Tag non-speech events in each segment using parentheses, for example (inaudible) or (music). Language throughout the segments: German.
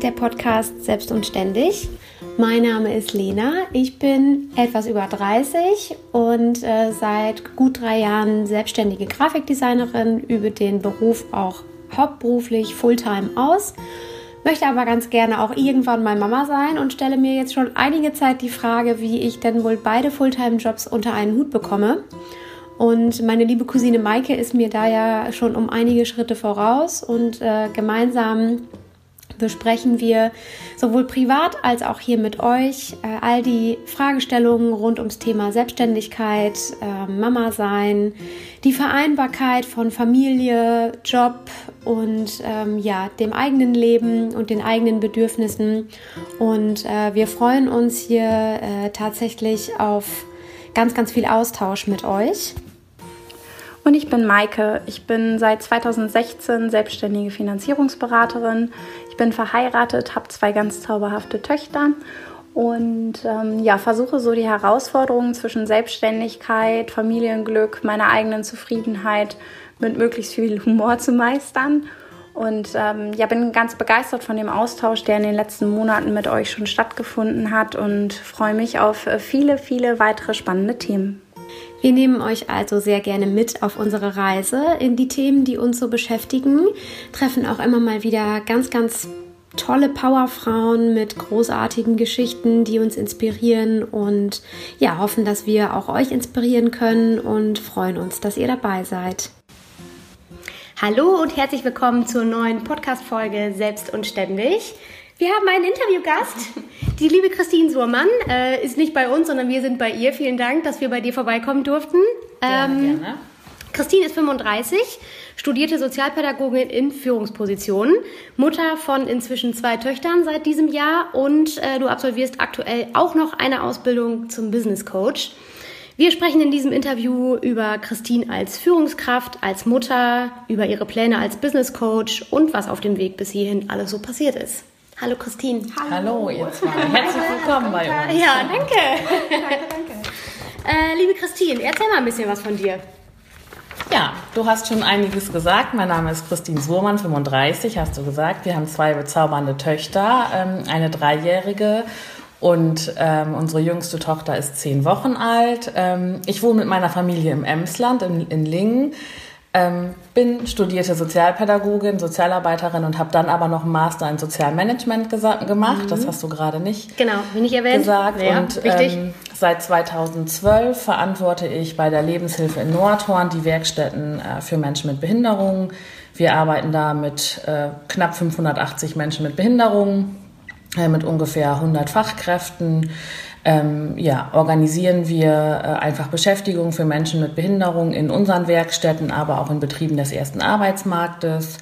ist der Podcast Selbst und Ständig. Mein Name ist Lena. Ich bin etwas über 30 und äh, seit gut drei Jahren selbstständige Grafikdesignerin, übe den Beruf auch hauptberuflich Fulltime aus. Möchte aber ganz gerne auch irgendwann mal Mama sein und stelle mir jetzt schon einige Zeit die Frage, wie ich denn wohl beide Fulltime-Jobs unter einen Hut bekomme. Und meine liebe Cousine Maike ist mir da ja schon um einige Schritte voraus und äh, gemeinsam besprechen wir sowohl privat als auch hier mit euch äh, all die Fragestellungen rund ums Thema Selbstständigkeit, äh, Mama sein, die Vereinbarkeit von Familie, Job und ähm, ja, dem eigenen Leben und den eigenen Bedürfnissen. Und äh, wir freuen uns hier äh, tatsächlich auf ganz, ganz viel Austausch mit euch. Und ich bin Maike. Ich bin seit 2016 selbstständige Finanzierungsberaterin. Bin verheiratet, habe zwei ganz zauberhafte Töchter und ähm, ja, versuche so die Herausforderungen zwischen Selbstständigkeit, Familienglück, meiner eigenen Zufriedenheit mit möglichst viel Humor zu meistern. Und ähm, ja, bin ganz begeistert von dem Austausch, der in den letzten Monaten mit euch schon stattgefunden hat und freue mich auf äh, viele, viele weitere spannende Themen. Wir nehmen euch also sehr gerne mit auf unsere Reise in die Themen, die uns so beschäftigen, treffen auch immer mal wieder ganz, ganz tolle Powerfrauen mit großartigen Geschichten, die uns inspirieren und ja, hoffen, dass wir auch euch inspirieren können und freuen uns, dass ihr dabei seid. Hallo und herzlich willkommen zur neuen Podcast-Folge Selbst und Ständig. Wir haben einen Interviewgast. Die liebe Christine Surmann äh, ist nicht bei uns, sondern wir sind bei ihr. Vielen Dank, dass wir bei dir vorbeikommen durften. Gerne, ähm, gerne. Christine ist 35, studierte Sozialpädagogin in Führungspositionen, Mutter von inzwischen zwei Töchtern seit diesem Jahr und äh, du absolvierst aktuell auch noch eine Ausbildung zum Business Coach. Wir sprechen in diesem Interview über Christine als Führungskraft, als Mutter, über ihre Pläne als Business Coach und was auf dem Weg bis hierhin alles so passiert ist. Hallo Christine. Hallo, Hallo ihr zwei. Herzlich willkommen bei uns. Ja, danke. danke, danke. Äh, liebe Christine, erzähl mal ein bisschen was von dir. Ja, du hast schon einiges gesagt. Mein Name ist Christine Surmann, 35, hast du gesagt. Wir haben zwei bezaubernde Töchter, ähm, eine dreijährige und ähm, unsere jüngste Tochter ist zehn Wochen alt. Ähm, ich wohne mit meiner Familie im Emsland in, in Lingen. Ähm, bin studierte Sozialpädagogin, Sozialarbeiterin und habe dann aber noch einen Master in Sozialmanagement gemacht. Mhm. Das hast du gerade nicht, genau, bin ich erwähnt. gesagt. Ja, und ähm, seit 2012 verantworte ich bei der Lebenshilfe in Nordhorn die Werkstätten äh, für Menschen mit Behinderungen. Wir arbeiten da mit äh, knapp 580 Menschen mit Behinderungen, äh, mit ungefähr 100 Fachkräften ähm, ja, organisieren wir äh, einfach Beschäftigung für Menschen mit Behinderung in unseren Werkstätten, aber auch in Betrieben des ersten Arbeitsmarktes.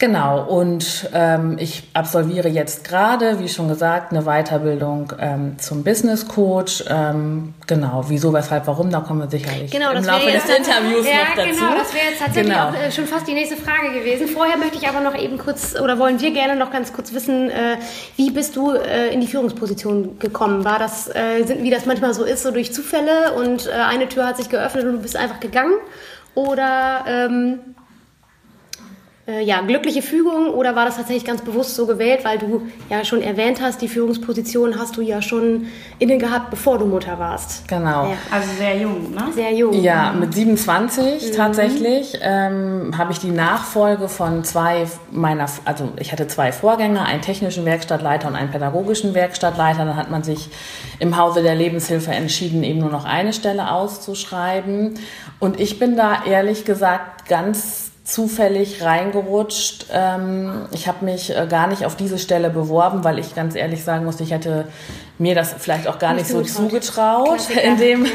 Genau, und ähm, ich absolviere jetzt gerade, wie schon gesagt, eine Weiterbildung ähm, zum Business Coach. Ähm, genau, wieso, weshalb, warum, da kommen wir sicherlich genau, im Laufe des Interviews ja, noch dazu. Genau, das wäre jetzt tatsächlich genau. auch äh, schon fast die nächste Frage gewesen. Vorher möchte ich aber noch eben kurz, oder wollen wir gerne noch ganz kurz wissen, äh, wie bist du äh, in die Führungsposition gekommen? War das, äh, sind, wie das manchmal so ist, so durch Zufälle und äh, eine Tür hat sich geöffnet und du bist einfach gegangen? Oder ähm, äh, ja, glückliche Fügung oder war das tatsächlich ganz bewusst so gewählt, weil du ja schon erwähnt hast, die Führungsposition hast du ja schon inne gehabt, bevor du Mutter warst. Genau. Ja. Also sehr jung, ne? Sehr jung. Ja, mit 27 mhm. tatsächlich ähm, habe ich die Nachfolge von zwei meiner, also ich hatte zwei Vorgänger, einen technischen Werkstattleiter und einen pädagogischen Werkstattleiter. Dann hat man sich im Hause der Lebenshilfe entschieden, eben nur noch eine Stelle auszuschreiben. Und ich bin da ehrlich gesagt ganz zufällig reingerutscht. Ähm, ich habe mich äh, gar nicht auf diese Stelle beworben, weil ich ganz ehrlich sagen muss, ich hätte mir das vielleicht auch gar nicht, nicht so zugetraut in dem ja.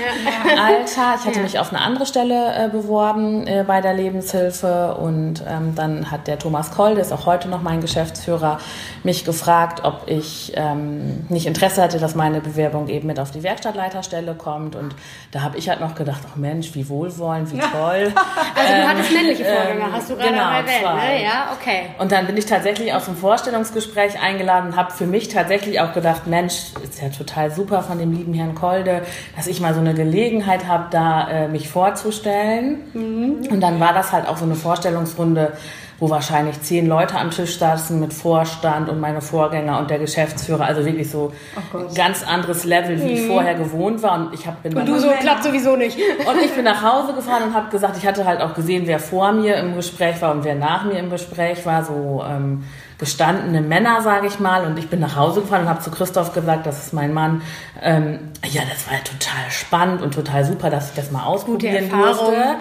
Alter. Ich hatte ja. mich auf eine andere Stelle äh, beworben äh, bei der Lebenshilfe und ähm, dann hat der Thomas Koll, der ist auch heute noch mein Geschäftsführer, mich gefragt, ob ich ähm, nicht Interesse hatte, dass meine Bewerbung eben mit auf die Werkstattleiterstelle kommt und da habe ich halt noch gedacht, ach Mensch, wie wohlwollend, wie toll. (laughs) also du hattest männliche Vorgänger, hast du gerade genau, erwähnt, ne? Ja, okay. Und dann bin ich tatsächlich auf ein Vorstellungsgespräch eingeladen und habe für mich tatsächlich auch gedacht, Mensch, ist ja total super von dem lieben Herrn Kolde, dass ich mal so eine Gelegenheit habe, da äh, mich vorzustellen. Mhm. Und dann war das halt auch so eine Vorstellungsrunde, wo wahrscheinlich zehn Leute am Tisch saßen mit Vorstand und meine Vorgänger und der Geschäftsführer. Also wirklich so oh ganz anderes Level, wie mhm. ich vorher gewohnt war. Und ich hab, bin und du so klappt sowieso nicht. Und ich bin nach Hause gefahren und habe gesagt, ich hatte halt auch gesehen, wer vor mir im Gespräch war und wer nach mir im Gespräch war. So ähm, gestandene Männer, sage ich mal. Und ich bin nach Hause gefahren und habe zu Christoph gesagt, das ist mein Mann. Ähm, ja, das war ja total spannend und total super, dass ich das mal ausprobieren durfte.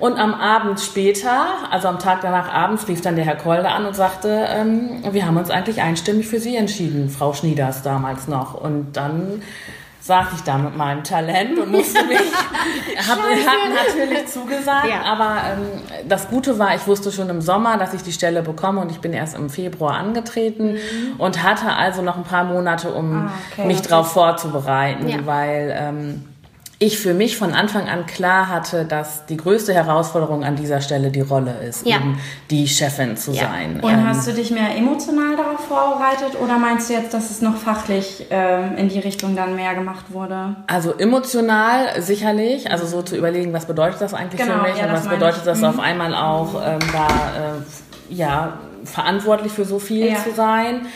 Und am Abend später, also am Tag danach abends, rief dann der Herr Kolde an und sagte, ähm, wir haben uns eigentlich einstimmig für Sie entschieden, Frau Schnieders damals noch. Und dann saß ich da mit meinem Talent und musste mich, (laughs) hab, hat natürlich zugesagt, ja. aber ähm, das Gute war, ich wusste schon im Sommer, dass ich die Stelle bekomme und ich bin erst im Februar angetreten mhm. und hatte also noch ein paar Monate, um ah, okay, mich okay. darauf vorzubereiten, ja. weil ähm, ich für mich von Anfang an klar hatte, dass die größte Herausforderung an dieser Stelle die Rolle ist, ja. eben die Chefin zu ja. sein. Und ähm, hast du dich mehr emotional darauf vorbereitet oder meinst du jetzt, dass es noch fachlich ähm, in die Richtung dann mehr gemacht wurde? Also emotional sicherlich, also so zu überlegen, was bedeutet das eigentlich genau, für mich ja, und was bedeutet ich. das mhm. auf einmal auch ähm, da äh, ja verantwortlich für so viel zu sein.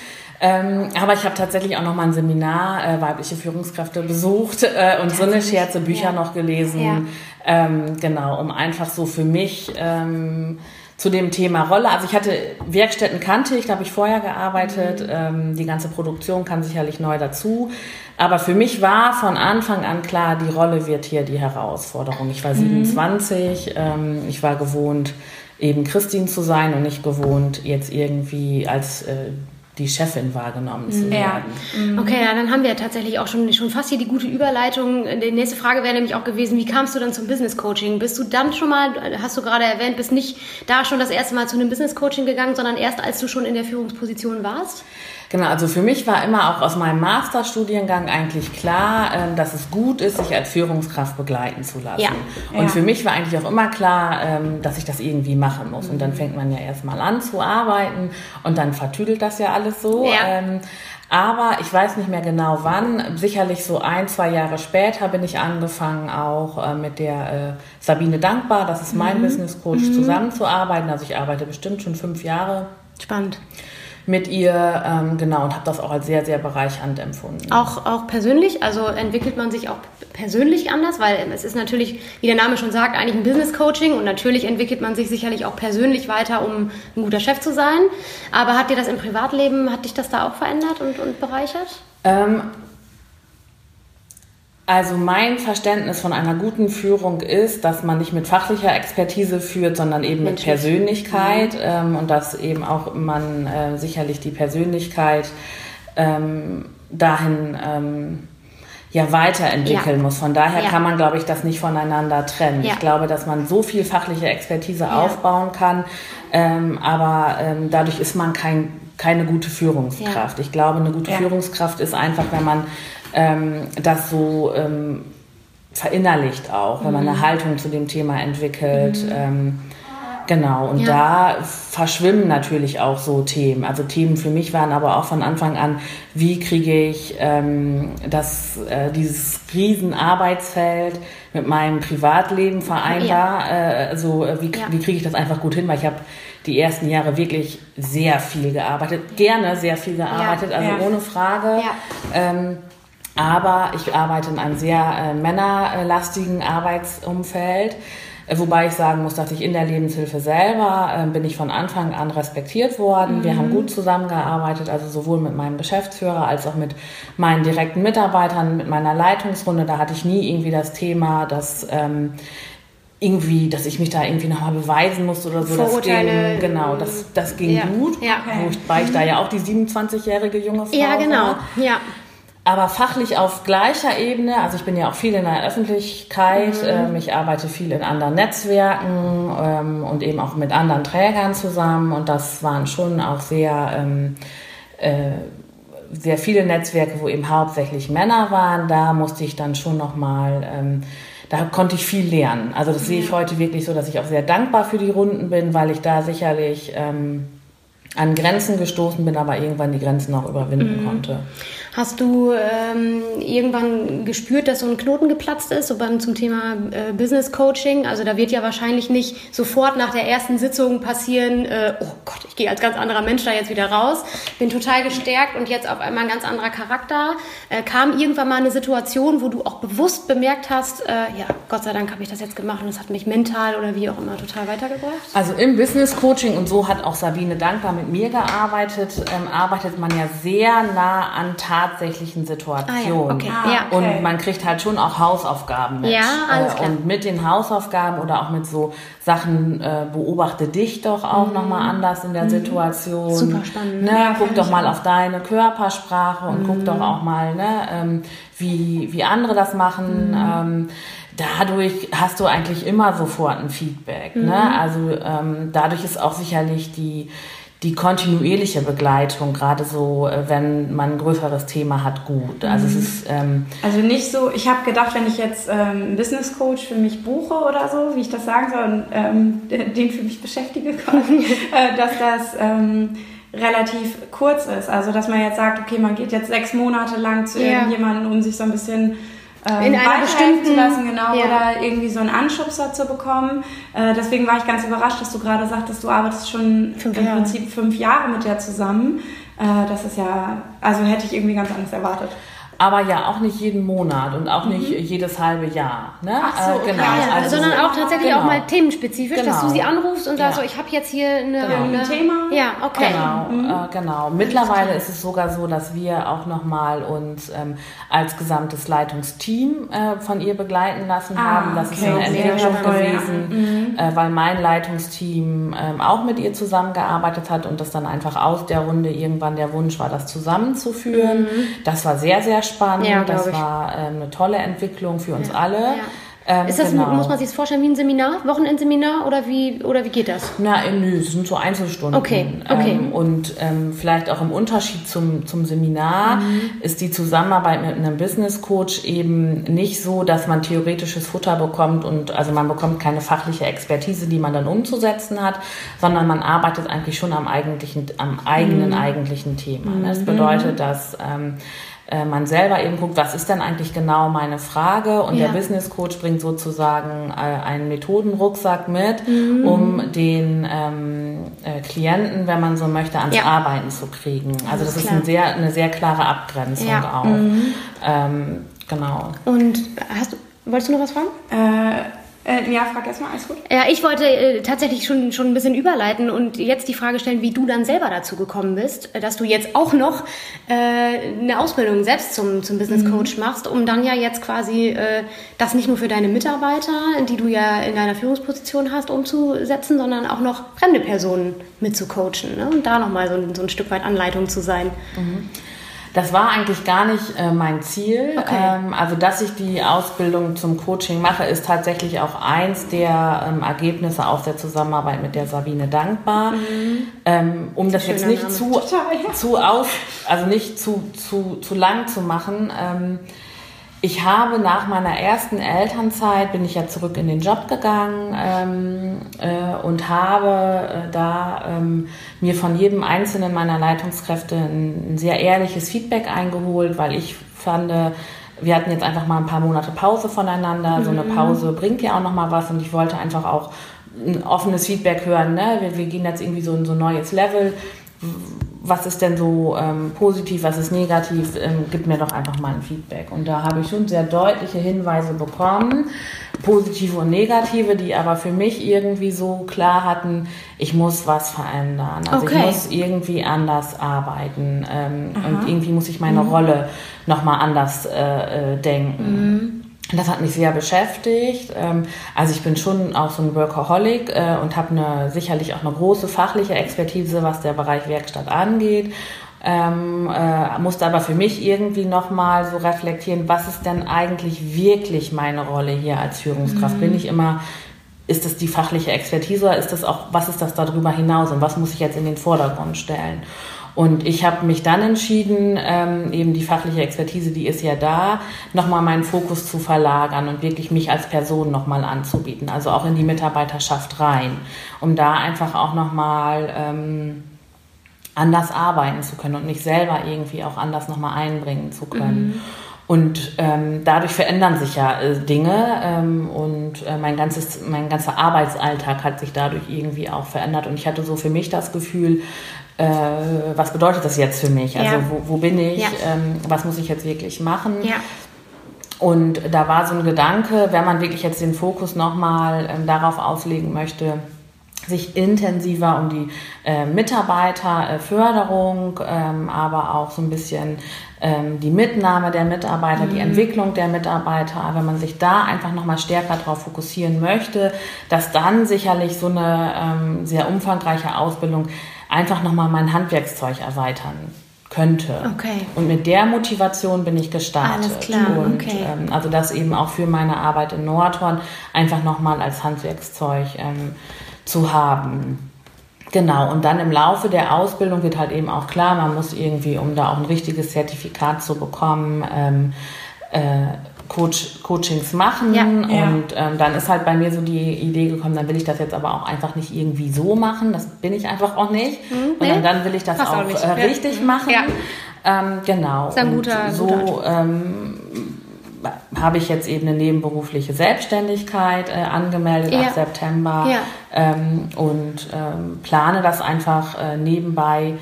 Ähm, aber ich habe tatsächlich auch noch mal ein Seminar äh, weibliche Führungskräfte besucht äh, und so eine Scherze Bücher ja. noch gelesen. Ja. Ähm, genau, um einfach so für mich ähm, zu dem Thema Rolle. Also ich hatte Werkstätten kannte ich, da habe ich vorher gearbeitet. Mhm. Ähm, die ganze Produktion kann sicherlich neu dazu. Aber für mich war von Anfang an klar, die Rolle wird hier die Herausforderung. Ich war 27, mhm. ähm, ich war gewohnt, eben Christine zu sein und nicht gewohnt, jetzt irgendwie als äh, die Chefin wahrgenommen zu werden. Ja. Mhm. Okay, ja, dann haben wir tatsächlich auch schon, schon fast hier die gute Überleitung. Die nächste Frage wäre nämlich auch gewesen, wie kamst du dann zum Business Coaching? Bist du dann schon mal, hast du gerade erwähnt, bist nicht da schon das erste Mal zu einem Business Coaching gegangen, sondern erst als du schon in der Führungsposition warst? Genau, also für mich war immer auch aus meinem Masterstudiengang eigentlich klar, ähm, dass es gut ist, sich als Führungskraft begleiten zu lassen. Ja. Und ja. für mich war eigentlich auch immer klar, ähm, dass ich das irgendwie machen muss. Und dann mhm. fängt man ja erstmal an zu arbeiten und dann vertüdelt das ja alles so. Ja. Ähm, aber ich weiß nicht mehr genau wann. Sicherlich so ein, zwei Jahre später bin ich angefangen, auch äh, mit der äh, Sabine Dankbar, das ist mein mhm. Business Coach, mhm. zusammenzuarbeiten. Also ich arbeite bestimmt schon fünf Jahre. Spannend mit ihr, ähm, genau, und habe das auch als sehr, sehr bereichernd empfunden. Auch, auch persönlich, also entwickelt man sich auch persönlich anders, weil es ist natürlich, wie der Name schon sagt, eigentlich ein Business Coaching und natürlich entwickelt man sich sicherlich auch persönlich weiter, um ein guter Chef zu sein. Aber hat dir das im Privatleben, hat dich das da auch verändert und, und bereichert? Ähm, also mein Verständnis von einer guten Führung ist, dass man nicht mit fachlicher Expertise führt, sondern eben mit Persönlichkeit mhm. ähm, und dass eben auch man äh, sicherlich die Persönlichkeit ähm, dahin ähm, ja weiterentwickeln ja. muss. Von daher ja. kann man, glaube ich, das nicht voneinander trennen. Ja. Ich glaube, dass man so viel fachliche Expertise aufbauen kann, ähm, aber ähm, dadurch ist man kein, keine gute Führungskraft. Ich glaube, eine gute Führungskraft ist einfach, wenn man ähm, das so ähm, verinnerlicht auch, wenn man eine mhm. Haltung zu dem Thema entwickelt. Mhm. Ähm, genau, und ja. da verschwimmen natürlich auch so Themen. Also Themen für mich waren aber auch von Anfang an, wie kriege ich ähm, das, äh, dieses Riesenarbeitsfeld mit meinem Privatleben vereinbar? Ja. Äh, also wie, ja. wie kriege ich das einfach gut hin? Weil ich habe die ersten Jahre wirklich sehr viel gearbeitet, gerne sehr viel gearbeitet, also ohne Frage. Ähm, aber ich arbeite in einem sehr äh, männerlastigen Arbeitsumfeld. Äh, wobei ich sagen muss, dass ich in der Lebenshilfe selber äh, bin ich von Anfang an respektiert worden. Mhm. Wir haben mhm. gut zusammengearbeitet, also sowohl mit meinem Geschäftsführer als auch mit meinen direkten Mitarbeitern, mit meiner Leitungsrunde. Da hatte ich nie irgendwie das Thema, dass ähm, irgendwie, dass ich mich da irgendwie nochmal beweisen musste oder so. Vorurteile. Das ging, genau, das, das ging ja. gut. Ja. Wobei ich da ja auch die 27-jährige junge Frau Ja, genau. War. Ja aber fachlich auf gleicher Ebene. Also ich bin ja auch viel in der Öffentlichkeit. Mhm. Ähm, ich arbeite viel in anderen Netzwerken ähm, und eben auch mit anderen Trägern zusammen. Und das waren schon auch sehr, ähm, äh, sehr viele Netzwerke, wo eben hauptsächlich Männer waren. Da musste ich dann schon nochmal, ähm, da konnte ich viel lernen. Also das mhm. sehe ich heute wirklich so, dass ich auch sehr dankbar für die Runden bin, weil ich da sicherlich ähm, an Grenzen gestoßen bin, aber irgendwann die Grenzen auch überwinden mhm. konnte. Hast du ähm, irgendwann gespürt, dass so ein Knoten geplatzt ist, so beim zum Thema äh, Business Coaching? Also da wird ja wahrscheinlich nicht sofort nach der ersten Sitzung passieren, äh, oh Gott, ich gehe als ganz anderer Mensch da jetzt wieder raus, bin total gestärkt und jetzt auf einmal ein ganz anderer Charakter. Äh, kam irgendwann mal eine Situation, wo du auch bewusst bemerkt hast, äh, ja, Gott sei Dank habe ich das jetzt gemacht und es hat mich mental oder wie auch immer total weitergebracht? Also im Business Coaching und so hat auch Sabine dankbar mit mir gearbeitet, ähm, arbeitet man ja sehr nah an tatsächlichen Situationen. Ah, ja. Okay. Ah, okay. Und man kriegt halt schon auch Hausaufgaben mit. Ja, alles äh, klar. Und mit den Hausaufgaben oder auch mit so Sachen, äh, beobachte dich doch auch mhm. nochmal anders in der mhm. Situation. Super spannend. Ne? Ja, guck doch mal auf deine Körpersprache und mhm. guck doch auch mal, ne, ähm, wie, wie andere das machen. Mhm. Ähm, dadurch hast du eigentlich immer sofort ein Feedback. Ne? Mhm. Ne? Also ähm, dadurch ist auch sicherlich die, die kontinuierliche Begleitung, gerade so, äh, wenn man ein größeres Thema hat, gut. Also es mhm. ist ähm also nicht so. Ich habe gedacht, wenn ich jetzt ähm, einen Business Coach für mich buche oder so, wie ich das sagen soll, und ähm, (laughs) den für mich beschäftige, (laughs) äh, dass das ähm, relativ kurz ist. Also dass man jetzt sagt, okay, man geht jetzt sechs Monate lang zu ja. irgendjemandem, um sich so ein bisschen ähm, in einer bestimmten zu lassen, genau, ja. oder irgendwie so einen Anschubser zu bekommen. Äh, deswegen war ich ganz überrascht, dass du gerade sagtest, du arbeitest schon fünf im Jahre. Prinzip fünf Jahre mit der zusammen. Äh, das ist ja, also hätte ich irgendwie ganz anders erwartet aber ja auch nicht jeden Monat und auch nicht mhm. jedes halbe Jahr. Ne? Ach so, äh, genau. Ja, also, sondern auch tatsächlich genau. auch mal themenspezifisch, genau. dass du sie anrufst und sagst, ja. so, ich habe jetzt hier eine, genau. ein Thema. Ja, okay. Genau, mhm. äh, genau. Mittlerweile ist es sogar so, dass wir auch nochmal uns ähm, als gesamtes Leitungsteam äh, von ihr begleiten lassen ah, haben. Das okay. ist eine Entwicklung gewesen, mhm. äh, weil mein Leitungsteam ähm, auch mit ihr zusammengearbeitet hat und das dann einfach aus der Runde irgendwann der Wunsch war, das zusammenzuführen. Mhm. Das war sehr, sehr spannend. Ja, das war äh, eine tolle Entwicklung für uns ja. alle. Ja. Ähm, ist das, genau. muss man sich das vorstellen wie ein Seminar, Wochenendseminar oder wie, oder wie geht das? Na, nö, es sind so Einzelstunden. Okay, okay. Ähm, und ähm, vielleicht auch im Unterschied zum, zum Seminar mhm. ist die Zusammenarbeit mit einem Business Coach eben nicht so, dass man theoretisches Futter bekommt und also man bekommt keine fachliche Expertise, die man dann umzusetzen hat, sondern man arbeitet eigentlich schon am eigentlichen, am eigenen mhm. eigentlichen Thema. Mhm. Das bedeutet, dass ähm, äh, man selber eben guckt, was ist denn eigentlich genau meine Frage und ja. der Business Coach bringt sozusagen äh, einen Methodenrucksack mit, mhm. um den ähm, äh, Klienten, wenn man so möchte, ans ja. Arbeiten zu kriegen. Also das, das ist, ein sehr, eine sehr klare Abgrenzung ja. auch. Mhm. Ähm, genau. Und hast du, wolltest du noch was fragen? Äh, äh, ja, frag erstmal, alles gut. Ja, ich wollte äh, tatsächlich schon, schon ein bisschen überleiten und jetzt die Frage stellen, wie du dann selber dazu gekommen bist, äh, dass du jetzt auch noch äh, eine Ausbildung selbst zum, zum Business mhm. Coach mhm. machst, um dann ja jetzt quasi äh, das nicht nur für deine Mitarbeiter, die du ja in deiner Führungsposition hast, umzusetzen, sondern auch noch fremde Personen mitzucoachen ne? und da nochmal so, so ein Stück weit Anleitung zu sein. Mhm. Das war eigentlich gar nicht äh, mein Ziel. Okay. Ähm, also, dass ich die Ausbildung zum Coaching mache, ist tatsächlich auch eins der ähm, Ergebnisse aus der Zusammenarbeit mit der Sabine dankbar. Mhm. Ähm, um das jetzt nicht Name. zu, (laughs) zu aus, also nicht zu, zu, zu lang zu machen. Ich habe nach meiner ersten Elternzeit bin ich ja zurück in den Job gegangen ähm, äh, und habe äh, da ähm, mir von jedem einzelnen meiner Leitungskräfte ein, ein, sehr ehrliches Feedback eingeholt, weil ich fand, wir hatten jetzt einfach mal ein paar Monate Pause voneinander. Mhm. So eine mhm. Pause bringt ja auch noch mal was und ich wollte einfach auch ein offenes Feedback hören. Ne? Wir, wir gehen jetzt irgendwie so in so ein neues Level was ist denn so ähm, positiv, was ist negativ, ähm, gib mir doch einfach mal ein Feedback. Und da habe ich schon sehr deutliche Hinweise bekommen, positive und negative, die aber für mich irgendwie so klar hatten, ich muss was verändern. Also okay. ich muss irgendwie anders arbeiten ähm, und irgendwie muss ich meine mhm. Rolle nochmal anders äh, äh, denken. Mhm. Das hat mich sehr beschäftigt. Ähm, also ich bin schon auch so ein Workaholic äh, und habe eine, sicherlich auch eine große fachliche Expertise, was der Bereich Werkstatt angeht. Ähm, äh, musste aber für mich irgendwie nochmal so reflektieren, was ist denn eigentlich wirklich meine Rolle hier als Führungskraft? Mhm. Bin ich immer, ist das die fachliche Expertise oder ist das auch, was ist das darüber hinaus und was muss ich jetzt in den Vordergrund stellen? Und ich habe mich dann entschieden, ähm, eben die fachliche Expertise, die ist ja da, nochmal meinen Fokus zu verlagern und wirklich mich als Person nochmal anzubieten, also auch in die Mitarbeiterschaft rein, um da einfach auch nochmal ähm, anders arbeiten zu können und mich selber irgendwie auch anders nochmal einbringen zu können. Mhm. Und ähm, dadurch verändern sich ja äh, Dinge ähm, und äh, mein, ganzes, mein ganzer Arbeitsalltag hat sich dadurch irgendwie auch verändert. Und ich hatte so für mich das Gefühl, äh, was bedeutet das jetzt für mich? Also ja. wo, wo, bin ich? Ja. Ähm, was muss ich jetzt wirklich machen? Ja. Und da war so ein Gedanke, wenn man wirklich jetzt den Fokus nochmal ähm, darauf auslegen möchte, sich intensiver um die äh, Mitarbeiterförderung, ähm, aber auch so ein bisschen ähm, die Mitnahme der Mitarbeiter, mhm. die Entwicklung der Mitarbeiter, wenn man sich da einfach nochmal stärker darauf fokussieren möchte, dass dann sicherlich so eine ähm, sehr umfangreiche Ausbildung einfach nochmal mein Handwerkszeug erweitern könnte. Okay. Und mit der Motivation bin ich gestartet. Alles klar, und okay. ähm, also das eben auch für meine Arbeit in Nordhorn einfach nochmal als Handwerkszeug ähm, zu haben. Genau, und dann im Laufe der Ausbildung wird halt eben auch klar, man muss irgendwie, um da auch ein richtiges Zertifikat zu bekommen, ähm, äh, Coach, Coachings machen. Ja, und Ähm, dann ist halt bei mir so die Idee gekommen, dann will ich das jetzt aber auch einfach nicht irgendwie so machen. Das bin ich einfach auch nicht. Mhm, nee, und dann will ich das auch, auch äh, richtig ja. machen. Ja. Ähm, genau. Ist ein guter, und so guter ähm, habe ich jetzt eben eine nebenberufliche Selbstständigkeit äh, angemeldet ab September ähm, und ähm, plane das einfach äh, nebenbei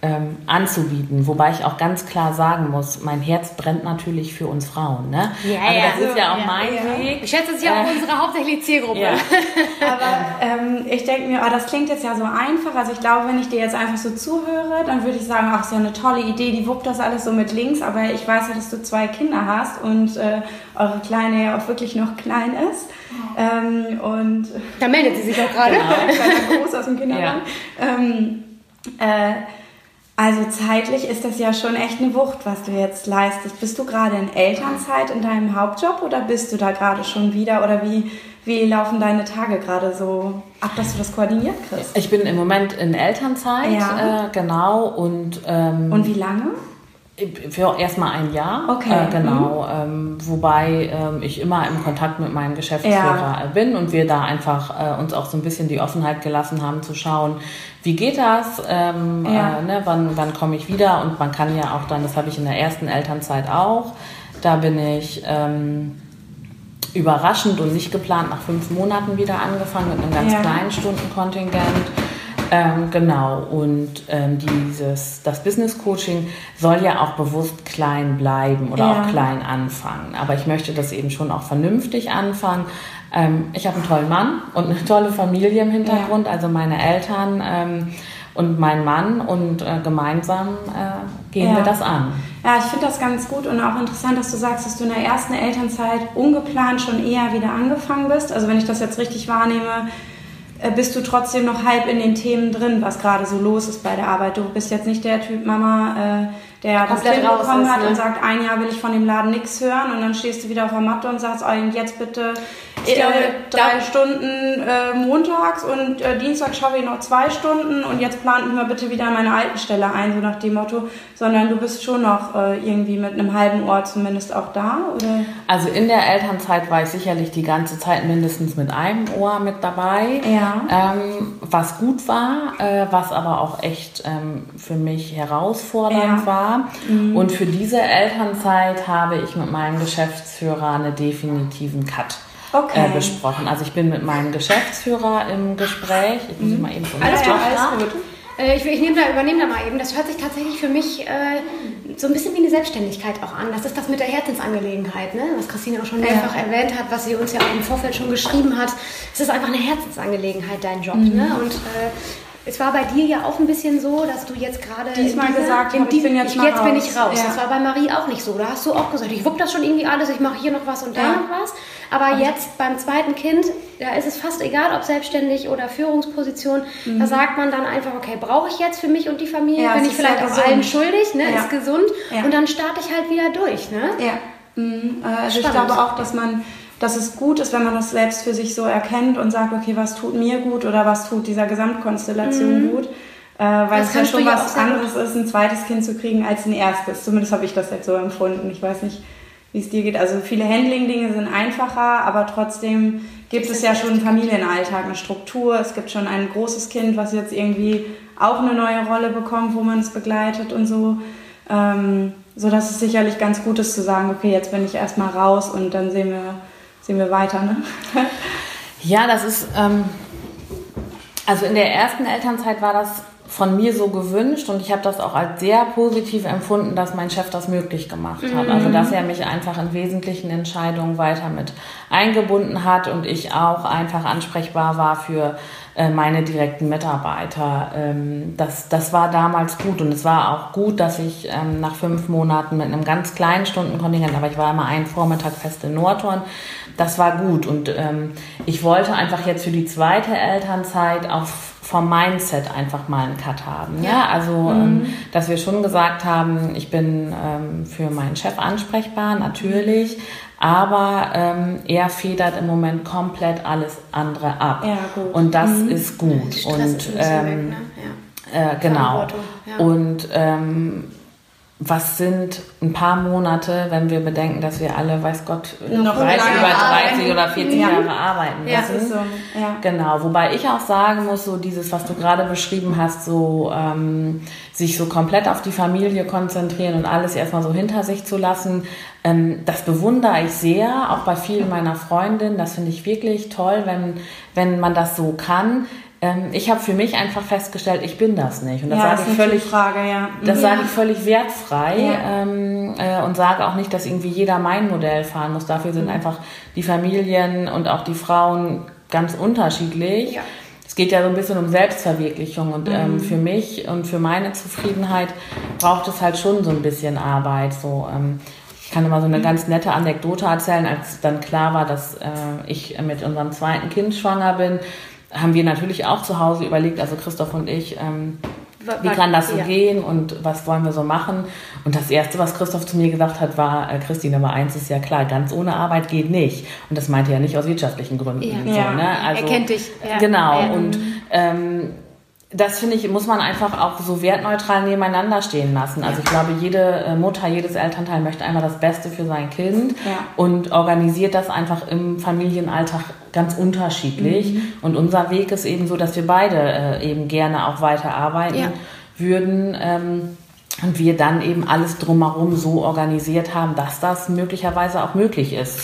ähm, anzubieten. Wobei ich auch ganz klar sagen muss, mein Herz brennt natürlich für uns Frauen. Ne? Ja, also das ja. ist ja auch ja, mein ja. Weg. Ich schätze, es ist ja auch äh, unsere hauptsächliche Zielgruppe. Ja. (laughs) Aber ähm, ich denke mir, oh, das klingt jetzt ja so einfach. Also ich glaube, wenn ich dir jetzt einfach so zuhöre, dann würde ich sagen, ach, ist ja eine tolle Idee, die wuppt das alles so mit links. Aber ich weiß ja, dass du zwei Kinder hast und äh, eure Kleine ja auch wirklich noch klein ist. Oh. Ähm, und da meldet sie sich auch gerade. (laughs) Genau, groß aus dem Kindergarten. Ähm, äh, also zeitlich ist das ja schon echt eine Wucht, was du jetzt leistest. Bist du gerade in Elternzeit in deinem Hauptjob oder bist du da gerade schon wieder? Oder wie, wie laufen deine Tage gerade so ab, dass du das koordiniert kriegst? Ich bin im Moment in Elternzeit, ja. äh, genau. Und, ähm, und wie lange? Für erstmal ein Jahr. Okay. Äh, genau. Mhm. Ähm, wobei ähm, ich immer im Kontakt mit meinem Geschäftsführer ja. bin und wir da einfach äh, uns auch so ein bisschen die Offenheit gelassen haben zu schauen, wie geht das, ähm, ja. äh, ne, wann, wann komme ich wieder und man kann ja auch dann, das habe ich in der ersten Elternzeit auch, da bin ich ähm, überraschend und nicht geplant nach fünf Monaten wieder angefangen mit einem ganz ja. kleinen Stundenkontingent ähm, genau, und ähm, dieses, das Business Coaching soll ja auch bewusst klein bleiben oder ja. auch klein anfangen. Aber ich möchte das eben schon auch vernünftig anfangen. Ähm, ich habe einen tollen Mann und eine tolle Familie im Hintergrund, ja. also meine Eltern ähm, und mein Mann und äh, gemeinsam äh, gehen ja. wir das an. Ja, ich finde das ganz gut und auch interessant, dass du sagst, dass du in der ersten Elternzeit ungeplant schon eher wieder angefangen bist. Also wenn ich das jetzt richtig wahrnehme, bist du trotzdem noch halb in den Themen drin, was gerade so los ist bei der Arbeit. Du bist jetzt nicht der Typ Mama, äh, der das Kind bekommen hat ne? und sagt, ein Jahr will ich von dem Laden nichts hören und dann stehst du wieder auf der Matte und sagst, oh, jetzt bitte ich glaube, drei Stunden äh, montags und äh, Dienstag schaffe ich noch zwei Stunden und jetzt plant mich mal bitte wieder an meine alten Stelle ein, so nach dem Motto, sondern du bist schon noch äh, irgendwie mit einem halben Ohr zumindest auch da, oder? Also in der Elternzeit war ich sicherlich die ganze Zeit mindestens mit einem Ohr mit dabei, ja. ähm, was gut war, äh, was aber auch echt ähm, für mich herausfordernd ja. war. Mhm. Und für diese Elternzeit habe ich mit meinem Geschäftsführer einen definitiven Cut okay. äh, besprochen. Also ich bin mit meinem Geschäftsführer im Gespräch. Ich muss mhm. mal eben so alles, ja, alles gut. Äh, ich, ich da, übernehme da mal eben. Das hört sich tatsächlich für mich äh, so ein bisschen wie eine Selbstständigkeit auch an. Das ist das mit der Herzensangelegenheit, ne? was Christine auch schon mehrfach ja. erwähnt hat, was sie uns ja auch im Vorfeld schon geschrieben hat. Es ist einfach eine Herzensangelegenheit, dein Job. Mhm. Ne? Und äh, es war bei dir ja auch ein bisschen so, dass du jetzt gerade. Diesmal dieser, gesagt hast, ich bin jetzt, ich, jetzt bin ich raus. Ja. Das war bei Marie auch nicht so. Da hast du auch gesagt, ich wupp das schon irgendwie alles, ich mache hier noch was und da ja. noch was. Aber und jetzt beim zweiten Kind, da ist es fast egal, ob selbstständig oder Führungsposition. Mhm. Da sagt man dann einfach, okay, brauche ich jetzt für mich und die Familie? Ja, bin ich vielleicht auch allen schuldig? Ne? Ist gesund. Und dann starte ich halt wieder durch. Ne? Ja. Mhm. Also ich glaube auch, dass man dass es gut ist, wenn man das selbst für sich so erkennt und sagt, okay, was tut mir gut oder was tut dieser Gesamtkonstellation mhm. gut. Äh, weil das es ja schon was anderes ist, ein zweites Kind zu kriegen als ein erstes. Zumindest habe ich das jetzt so empfunden. Ich weiß nicht, wie es dir geht. Also viele Handling-Dinge sind einfacher, aber trotzdem gibt es ja schon einen Familienalltag, eine Struktur. Es gibt schon ein großes Kind, was jetzt irgendwie auch eine neue Rolle bekommt, wo man es begleitet und so. Ähm, so dass es sicherlich ganz gut ist zu sagen, okay, jetzt bin ich erstmal raus und dann sehen wir, sehen wir weiter. Ne? (laughs) ja, das ist, ähm, also in der ersten Elternzeit war das von mir so gewünscht und ich habe das auch als sehr positiv empfunden, dass mein Chef das möglich gemacht hat. Mhm. Also dass er mich einfach in wesentlichen Entscheidungen weiter mit eingebunden hat und ich auch einfach ansprechbar war für äh, meine direkten Mitarbeiter. Ähm, das, das war damals gut und es war auch gut, dass ich ähm, nach fünf Monaten mit einem ganz kleinen Stundenkontingent, aber ich war immer einen Vormittag fest in Nordhorn, das war gut und ähm, ich wollte einfach jetzt für die zweite Elternzeit auch vom Mindset einfach mal einen Cut haben. Ja, ja? also, mhm. ähm, dass wir schon gesagt haben, ich bin ähm, für meinen Chef ansprechbar, natürlich, aber ähm, er federt im Moment komplett alles andere ab. Ja, gut. Und das mhm. ist gut. Und ist ähm, weg, ne? ja. äh, genau. Und ähm, was sind ein paar Monate, wenn wir bedenken, dass wir alle, weiß Gott, noch 30, über 30 oder 40 ja. Jahre arbeiten müssen. Ja, ist so. ja. Genau, wobei ich auch sagen muss, so dieses, was du gerade beschrieben hast, so ähm, sich so komplett auf die Familie konzentrieren und alles erstmal so hinter sich zu lassen, ähm, das bewundere ich sehr, auch bei vielen meiner Freundinnen. Das finde ich wirklich toll, wenn, wenn man das so kann ähm, ich habe für mich einfach festgestellt, ich bin das nicht. Und das ja, sage ich völlig, Frage, ja. das ja. sage ich völlig wertfrei ähm, äh, und sage auch nicht, dass irgendwie jeder mein Modell fahren muss. Dafür sind mhm. einfach die Familien und auch die Frauen ganz unterschiedlich. Es geht ja so ein bisschen um Selbstverwirklichung und ähm, mhm. für mich und für meine Zufriedenheit braucht es halt schon so ein bisschen Arbeit. So, ähm, ich kann immer so eine mhm. ganz nette Anekdote erzählen, als dann klar war, dass äh, ich mit unserem zweiten Kind schwanger bin haben wir natürlich auch zu Hause überlegt, also Christoph und ich, ähm, wie kann das so ja. gehen und was wollen wir so machen? Und das Erste, was Christoph zu mir gesagt hat, war, äh, Christi, Nummer eins ist ja klar, ganz ohne Arbeit geht nicht. Und das meinte er nicht aus wirtschaftlichen Gründen. Ja. So. Ne? also, er kennt dich. Ja. Genau. Und ähm, das finde ich, muss man einfach auch so wertneutral nebeneinander stehen lassen. Also ich glaube, jede äh, Mutter, jedes Elternteil möchte einfach das Beste für sein Kind ja. und organisiert das einfach im Familienalltag ganz unterschiedlich. Mhm. Und unser Weg ist eben so, dass wir beide äh, eben gerne auch weiter arbeiten ja. würden. Ähm, und wir dann eben alles drumherum so organisiert haben, dass das möglicherweise auch möglich ist.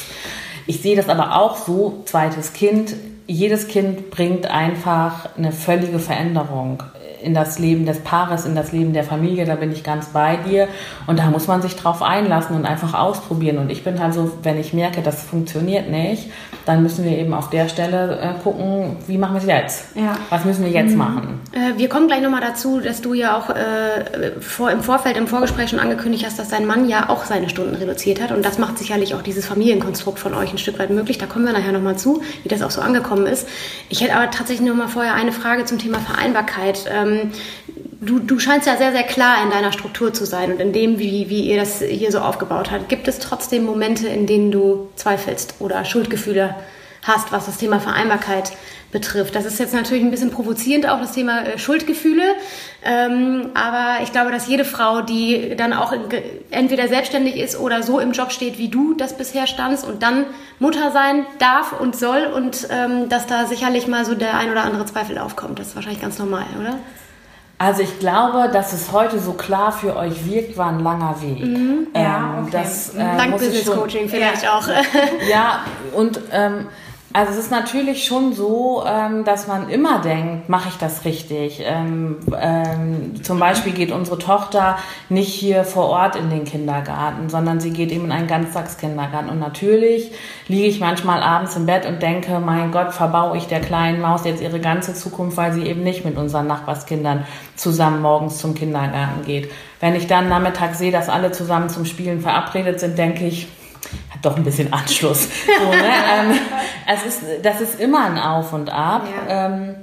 Ich sehe das aber auch so, zweites Kind jedes Kind bringt einfach eine völlige Veränderung in das Leben des Paares, in das Leben der Familie, da bin ich ganz bei dir. Und da muss man sich drauf einlassen und einfach ausprobieren. Und ich bin halt so, wenn ich merke, das funktioniert nicht, dann müssen wir eben auf der Stelle äh, gucken, wie machen wir es jetzt? Ja. Was müssen wir jetzt mhm. machen? Äh, wir kommen gleich nochmal dazu, dass du ja auch äh, vor, im Vorfeld, im Vorgespräch schon angekündigt hast, dass dein Mann ja auch seine Stunden reduziert hat. Und das macht sicherlich auch dieses Familienkonstrukt von euch ein Stück weit möglich. Da kommen wir nachher nochmal zu, wie das auch so angekommen ist. Ich hätte aber tatsächlich nochmal vorher eine Frage zum Thema Vereinbarkeit. Ähm, ähm, du, du scheinst ja sehr, sehr klar in deiner Struktur zu sein und in dem, wie, wie ihr das hier so aufgebaut habt. Gibt es trotzdem Momente, in denen du zweifelst oder Schuldgefühle hast, was das Thema Vereinbarkeit betrifft. Das ist jetzt natürlich ein bisschen provozierend auch das Thema äh, Schuldgefühle, ähm, aber ich glaube, dass jede Frau, die dann auch entweder selbstständig ist oder so im Job steht, wie du das bisher standst und dann Mutter sein darf und soll und ähm, dass da sicherlich mal so der ein oder andere Zweifel aufkommt. Das ist wahrscheinlich ganz normal, oder? Also ich glaube, dass es heute so klar für euch wirkt, war ein langer Weg. Mhm, ja, ähm, okay. das, äh, Dank Business Coaching vielleicht ja. auch. ja, und ähm, also es ist natürlich schon so, ähm, dass man immer denkt, mache ich das richtig? Ähm, ähm, zum Beispiel geht unsere Tochter nicht hier vor Ort in den Kindergarten, sondern sie geht eben in einen Ganztagskindergarten. Und natürlich liege ich manchmal abends im Bett und denke, mein Gott, verbaue ich der kleinen Maus jetzt ihre ganze Zukunft, weil sie eben nicht mit unseren Nachbarskindern zusammen morgens zum Kindergarten geht. Wenn ich dann Nachmittag sehe, dass alle zusammen zum Spielen verabredet sind, denke ich, doch ein bisschen Anschluss. So, ne? (laughs) ähm, es ist, das ist immer ein Auf und Ab. Ja. Ähm,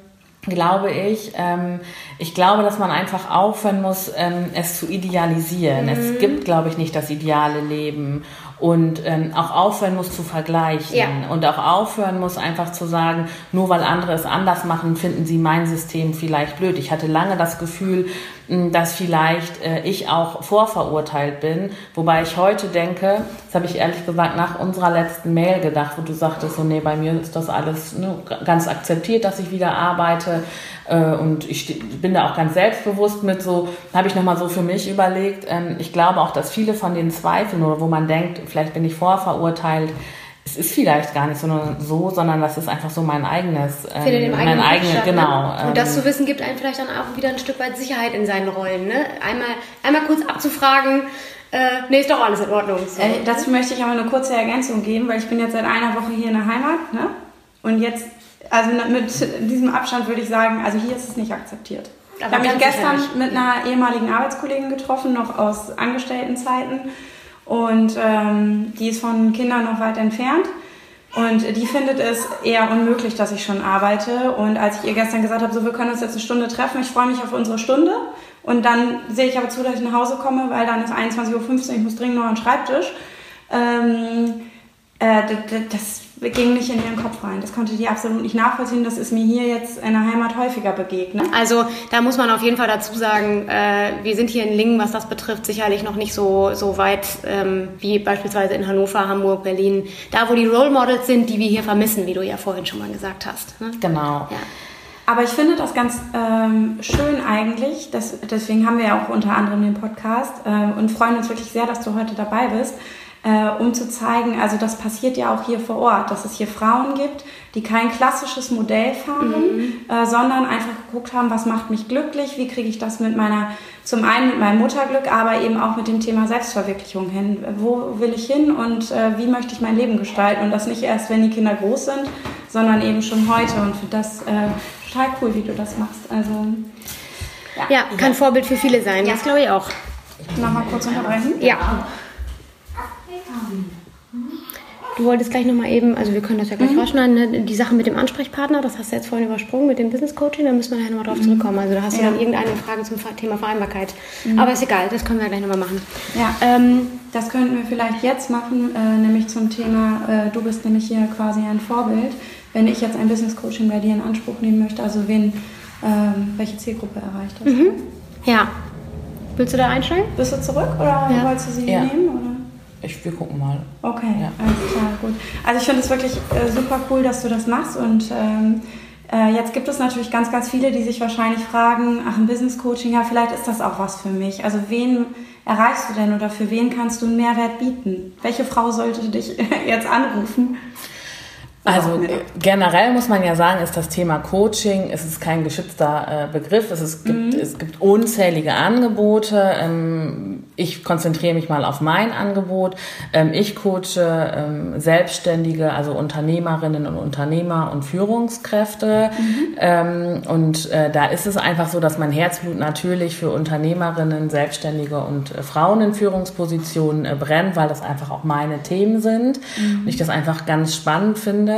glaube ich. Ähm, ich glaube, dass man einfach aufhören muss, ähm, es zu idealisieren. Mhm. Es gibt, glaube ich, nicht das ideale Leben. Und ähm, auch aufhören muss zu vergleichen Ja. und auch aufhören muss einfach zu sagen, nur weil andere es anders machen, finden sie mein System vielleicht blöd. Ich hatte lange das Gefühl, mh, dass vielleicht äh, ich auch vorverurteilt bin, wobei ich heute denke, das habe ich ehrlich gesagt nach unserer letzten Mail gedacht, wo du sagtest, so nee, bei mir ist das alles ne, ganz akzeptiert, dass ich wieder arbeite äh, und ich bin da auch ganz selbstbewusst mit so, habe ich nochmal so für mich überlegt, ähm, ich glaube auch, dass viele von den Zweifeln oder wo man denkt, vielleicht bin ich vorverurteilt, es ist vielleicht gar nicht so, so sondern das ist einfach so mein eigenes, ähm, Findet im mein eigenen Kopf eigenes, statt, genau. Ne? Und das ähm, zu wissen, gibt einem vielleicht dann auch wieder ein Stück weit Sicherheit in seinen Rollen. Ne? Einmal, einmal kurz abzufragen, äh, nee, ist doch alles in Ordnung. So. Äh, dazu möchte ich aber eine kurze Ergänzung geben, weil ich bin jetzt seit einer Woche hier in der Heimat, ne? Und jetzt, also mit diesem Abstand würde ich sagen, also hier ist es nicht akzeptiert. Ich Aber habe mich gestern mit einer ehemaligen Arbeitskollegin getroffen, noch aus Angestelltenzeiten. Und ähm, die ist von Kindern noch weit entfernt. Und die findet es eher unmöglich, dass ich schon arbeite. Und als ich ihr gestern gesagt habe, so wir können uns jetzt eine Stunde treffen, ich freue mich auf unsere Stunde. Und dann sehe ich aber zu, dass ich nach Hause komme, weil dann ist 21.15 Uhr, ich muss dringend noch an den Schreibtisch. Ähm, äh, das ging nicht in ihren Kopf rein. Das konnte die absolut nicht nachvollziehen. Das ist mir hier jetzt in der Heimat häufiger begegnet. Also da muss man auf jeden Fall dazu sagen, äh, wir sind hier in Lingen, was das betrifft, sicherlich noch nicht so, so weit ähm, wie beispielsweise in Hannover, Hamburg, Berlin. Da, wo die Role Models sind, die wir hier vermissen, wie du ja vorhin schon mal gesagt hast. Ne? Genau. Ja. Aber ich finde das ganz ähm, schön eigentlich. Das, deswegen haben wir ja auch unter anderem den Podcast äh, und freuen uns wirklich sehr, dass du heute dabei bist, äh, um zu zeigen, also das passiert ja auch hier vor Ort, dass es hier Frauen gibt, die kein klassisches Modell fahren, äh, sondern einfach geguckt haben, was macht mich glücklich, wie kriege ich das mit meiner, zum einen mit meinem Mutterglück, aber eben auch mit dem Thema Selbstverwirklichung hin. Wo will ich hin und äh, wie möchte ich mein Leben gestalten? Und das nicht erst, wenn die Kinder groß sind, sondern eben schon heute. Und finde das äh, total cool, wie du das machst. Also ja, kann Vorbild für viele sein. Das glaube ich auch. nochmal kurz unterbrechen. Ja. Du wolltest gleich nochmal eben, also wir können das ja gleich rausschneiden, ne? die Sache mit dem Ansprechpartner, das hast du jetzt vorhin übersprungen mit dem Business Coaching, da müssen wir ja nochmal drauf zurückkommen. Also da hast du Ja. dann irgendeine Frage zum Thema Vereinbarkeit. Aber ist egal, das können wir gleich nochmal machen. Ja. Ähm, Das könnten wir vielleicht jetzt machen, äh, nämlich zum Thema, äh, du bist nämlich hier quasi ein Vorbild, wenn ich jetzt ein Business Coaching bei dir in Anspruch nehmen möchte, also wen, ähm, welche Zielgruppe erreicht das? ja. Willst du da einsteigen? Bist du zurück oder Ja. wolltest du sie Ja. nehmen? Oder? Ich, wir gucken mal. Okay, Ja. alles klar, gut. Also ich finde es wirklich äh, super cool, dass du das machst und ähm, äh, jetzt gibt es natürlich ganz, ganz viele, die sich wahrscheinlich fragen, ach, ein Business Coaching, ja, vielleicht ist das auch was für mich. Also wen erreichst du denn oder für wen kannst du einen Mehrwert bieten? Welche Frau sollte dich (laughs) jetzt anrufen? Also ja. generell muss man ja sagen, ist das Thema Coaching, es ist kein geschützter äh, Begriff, es, ist, gibt, es gibt unzählige Angebote. Ähm, ich konzentriere mich mal auf mein Angebot. Ähm, ich coache ähm, Selbstständige, also Unternehmerinnen und Unternehmer und Führungskräfte. Ähm, und äh, da ist es einfach so, dass mein Herzblut natürlich für Unternehmerinnen, Selbstständige und äh, Frauen in Führungspositionen äh, brennt, weil das einfach auch meine Themen sind. Und ich das einfach ganz spannend finde.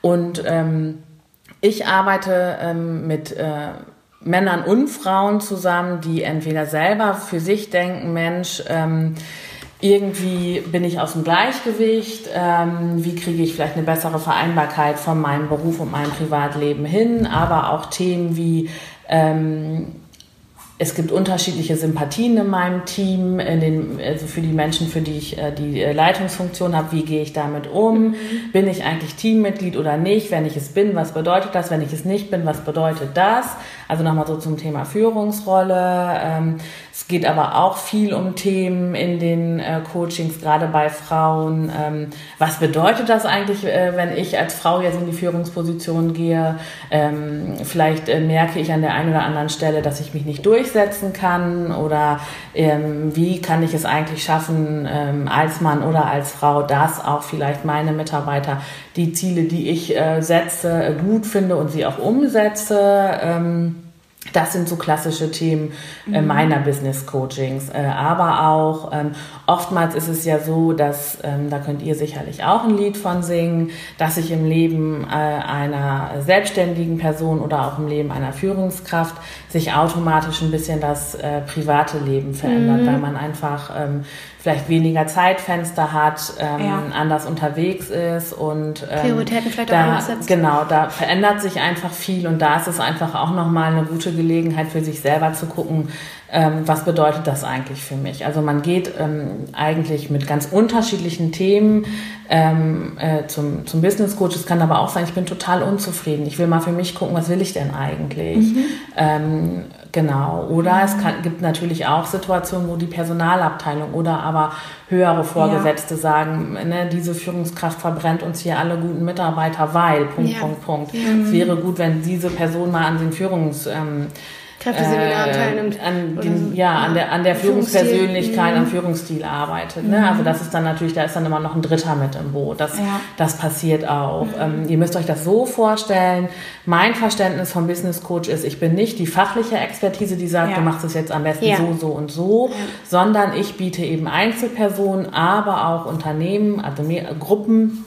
Und ähm, ich arbeite ähm, mit äh, Männern und Frauen zusammen, die entweder selber für sich denken, Mensch, ähm, irgendwie bin ich aus dem Gleichgewicht, ähm, wie kriege ich vielleicht eine bessere Vereinbarkeit von meinem Beruf und meinem Privatleben hin, aber auch Themen wie ähm, es gibt unterschiedliche Sympathien in meinem Team, in den, also für die Menschen, für die ich äh, die äh, Leitungsfunktion habe. Wie gehe ich damit um? Bin ich eigentlich Teammitglied oder nicht? Wenn ich es bin, was bedeutet das? Wenn ich es nicht bin, was bedeutet das? Also nochmal so zum Thema Führungsrolle. Ähm, es geht aber auch viel um Themen in den äh, Coachings, gerade bei Frauen. Ähm, was bedeutet das eigentlich, äh, wenn ich als Frau jetzt in die Führungsposition gehe? Ähm, vielleicht äh, merke ich an der einen oder anderen Stelle, dass ich mich nicht durchsetzen kann oder ähm, wie kann ich es eigentlich schaffen, ähm, als Mann oder als Frau, dass auch vielleicht meine Mitarbeiter die Ziele, die ich äh, setze, äh, gut finde und sie auch umsetze. Das sind so klassische Themen äh, mhm. meiner Business Coachings. Äh, aber auch ähm, oftmals ist es ja so, dass, ähm, da könnt ihr sicherlich auch ein Lied von singen, dass sich im Leben äh, einer selbstständigen Person oder auch im Leben einer Führungskraft sich automatisch ein bisschen das äh, private Leben verändert, mhm. weil man einfach ähm, vielleicht weniger Zeitfenster hat, ähm, ja. anders unterwegs ist und ähm, Prioritäten vielleicht da, auch setzt. Genau, da verändert sich einfach viel und da ist es einfach auch nochmal eine gute Gelegenheit für sich selber zu gucken, ähm, was bedeutet das eigentlich für mich. Also man geht ähm, eigentlich mit ganz unterschiedlichen Themen ähm, äh, zum, zum Business Coach. Es kann aber auch sein, ich bin total unzufrieden. Ich will mal für mich gucken, was will ich denn eigentlich. Mhm. Ähm, Genau. Oder mhm. es kann, gibt natürlich auch Situationen, wo die Personalabteilung oder aber höhere Vorgesetzte ja. sagen, ne, diese Führungskraft verbrennt uns hier alle guten Mitarbeiter, weil, Punkt, ja. Punkt, Punkt. Ja. Es wäre gut, wenn diese Person mal an den Führungs... Ähm, Kräfteseminaren äh, teilnimmt. An dem, ja, an der, an der Führungspersönlichkeit, am mhm. Führungsstil arbeitet. Ne? Also mhm. das ist dann natürlich, da ist dann immer noch ein Dritter mit im Boot. Das, ja. das passiert auch. Mhm. Ähm, ihr müsst euch das so vorstellen. Mein Verständnis vom Business Coach ist, ich bin nicht die fachliche Expertise, die sagt, ja. du machst es jetzt am besten ja. so, so und so, sondern ich biete eben Einzelpersonen, aber auch Unternehmen, also mehr, Gruppen,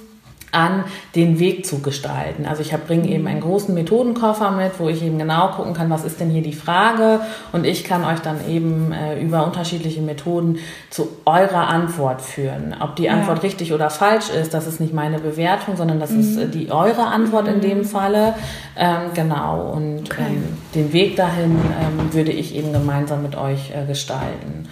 an, den Weg zu gestalten. Also ich bringe eben einen großen Methodenkoffer mit, wo ich eben genau gucken kann, was ist denn hier die Frage und ich kann euch dann eben äh, über unterschiedliche Methoden zu eurer Antwort führen. Ob die Antwort ja. richtig oder falsch ist, das ist nicht meine Bewertung, sondern das mhm. ist äh, die eure Antwort mhm. in dem Falle. Ähm, genau und okay. ähm, den Weg dahin ähm, würde ich eben gemeinsam mit euch äh, gestalten.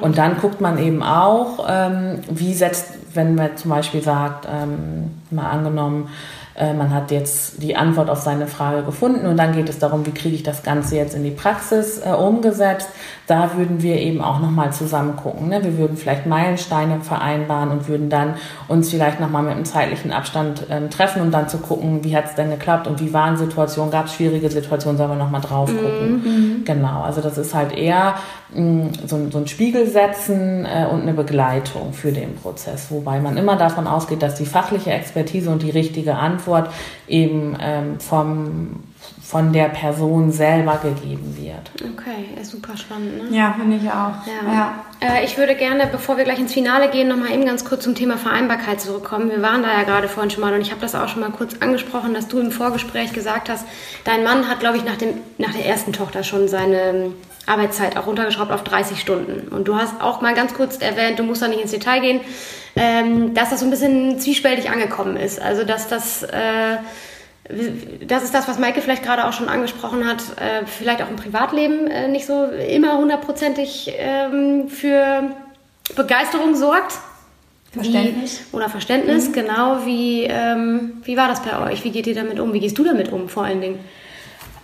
Und dann guckt man eben auch, ähm, wie setzt wenn man zum Beispiel sagt, ähm, mal angenommen, man hat jetzt die Antwort auf seine Frage gefunden und dann geht es darum, wie kriege ich das Ganze jetzt in die Praxis äh, umgesetzt. Da würden wir eben auch nochmal zusammen gucken. Ne? Wir würden vielleicht Meilensteine vereinbaren und würden dann uns vielleicht nochmal mit einem zeitlichen Abstand äh, treffen und dann zu gucken, wie hat es denn geklappt und wie waren Situationen, gab es schwierige Situationen, sollen wir nochmal drauf mhm, gucken. Mhm. Genau, also das ist halt eher mh, mm, so, so, ein Spiegel setzen äh, und eine Begleitung für den Prozess, wobei man immer davon ausgeht, dass die fachliche Expertise und die richtige Antwort Antwort eben ähm, vom, von der Person selber gegeben wird. Okay, ist super spannend. Ne? Ja, finde ich auch. Ja. ja. Äh, ich würde gerne, bevor wir gleich ins Finale gehen, noch mal eben ganz kurz zum Thema Vereinbarkeit zurückkommen. Wir waren da ja gerade vorhin schon mal und ich habe das auch schon mal kurz angesprochen, dass du im Vorgespräch gesagt hast, dein Mann hat, glaube ich, nach, dem, nach der ersten Tochter schon seine Arbeitszeit auch runtergeschraubt auf 30 Stunden. Und du hast auch mal ganz kurz erwähnt, du musst da nicht ins Detail gehen, ähm, dass das so ein bisschen zwiespältig angekommen ist. Also dass das, äh, das ist das, was Maike vielleicht gerade auch schon angesprochen hat, äh, vielleicht auch im Privatleben äh, nicht so immer hundertprozentig ähm, für Begeisterung sorgt. Verständnis. Wie, oder Verständnis, mhm. genau. Wie, ähm, wie war das bei euch? Wie geht ihr damit um? Wie gehst du damit um vor allen Dingen?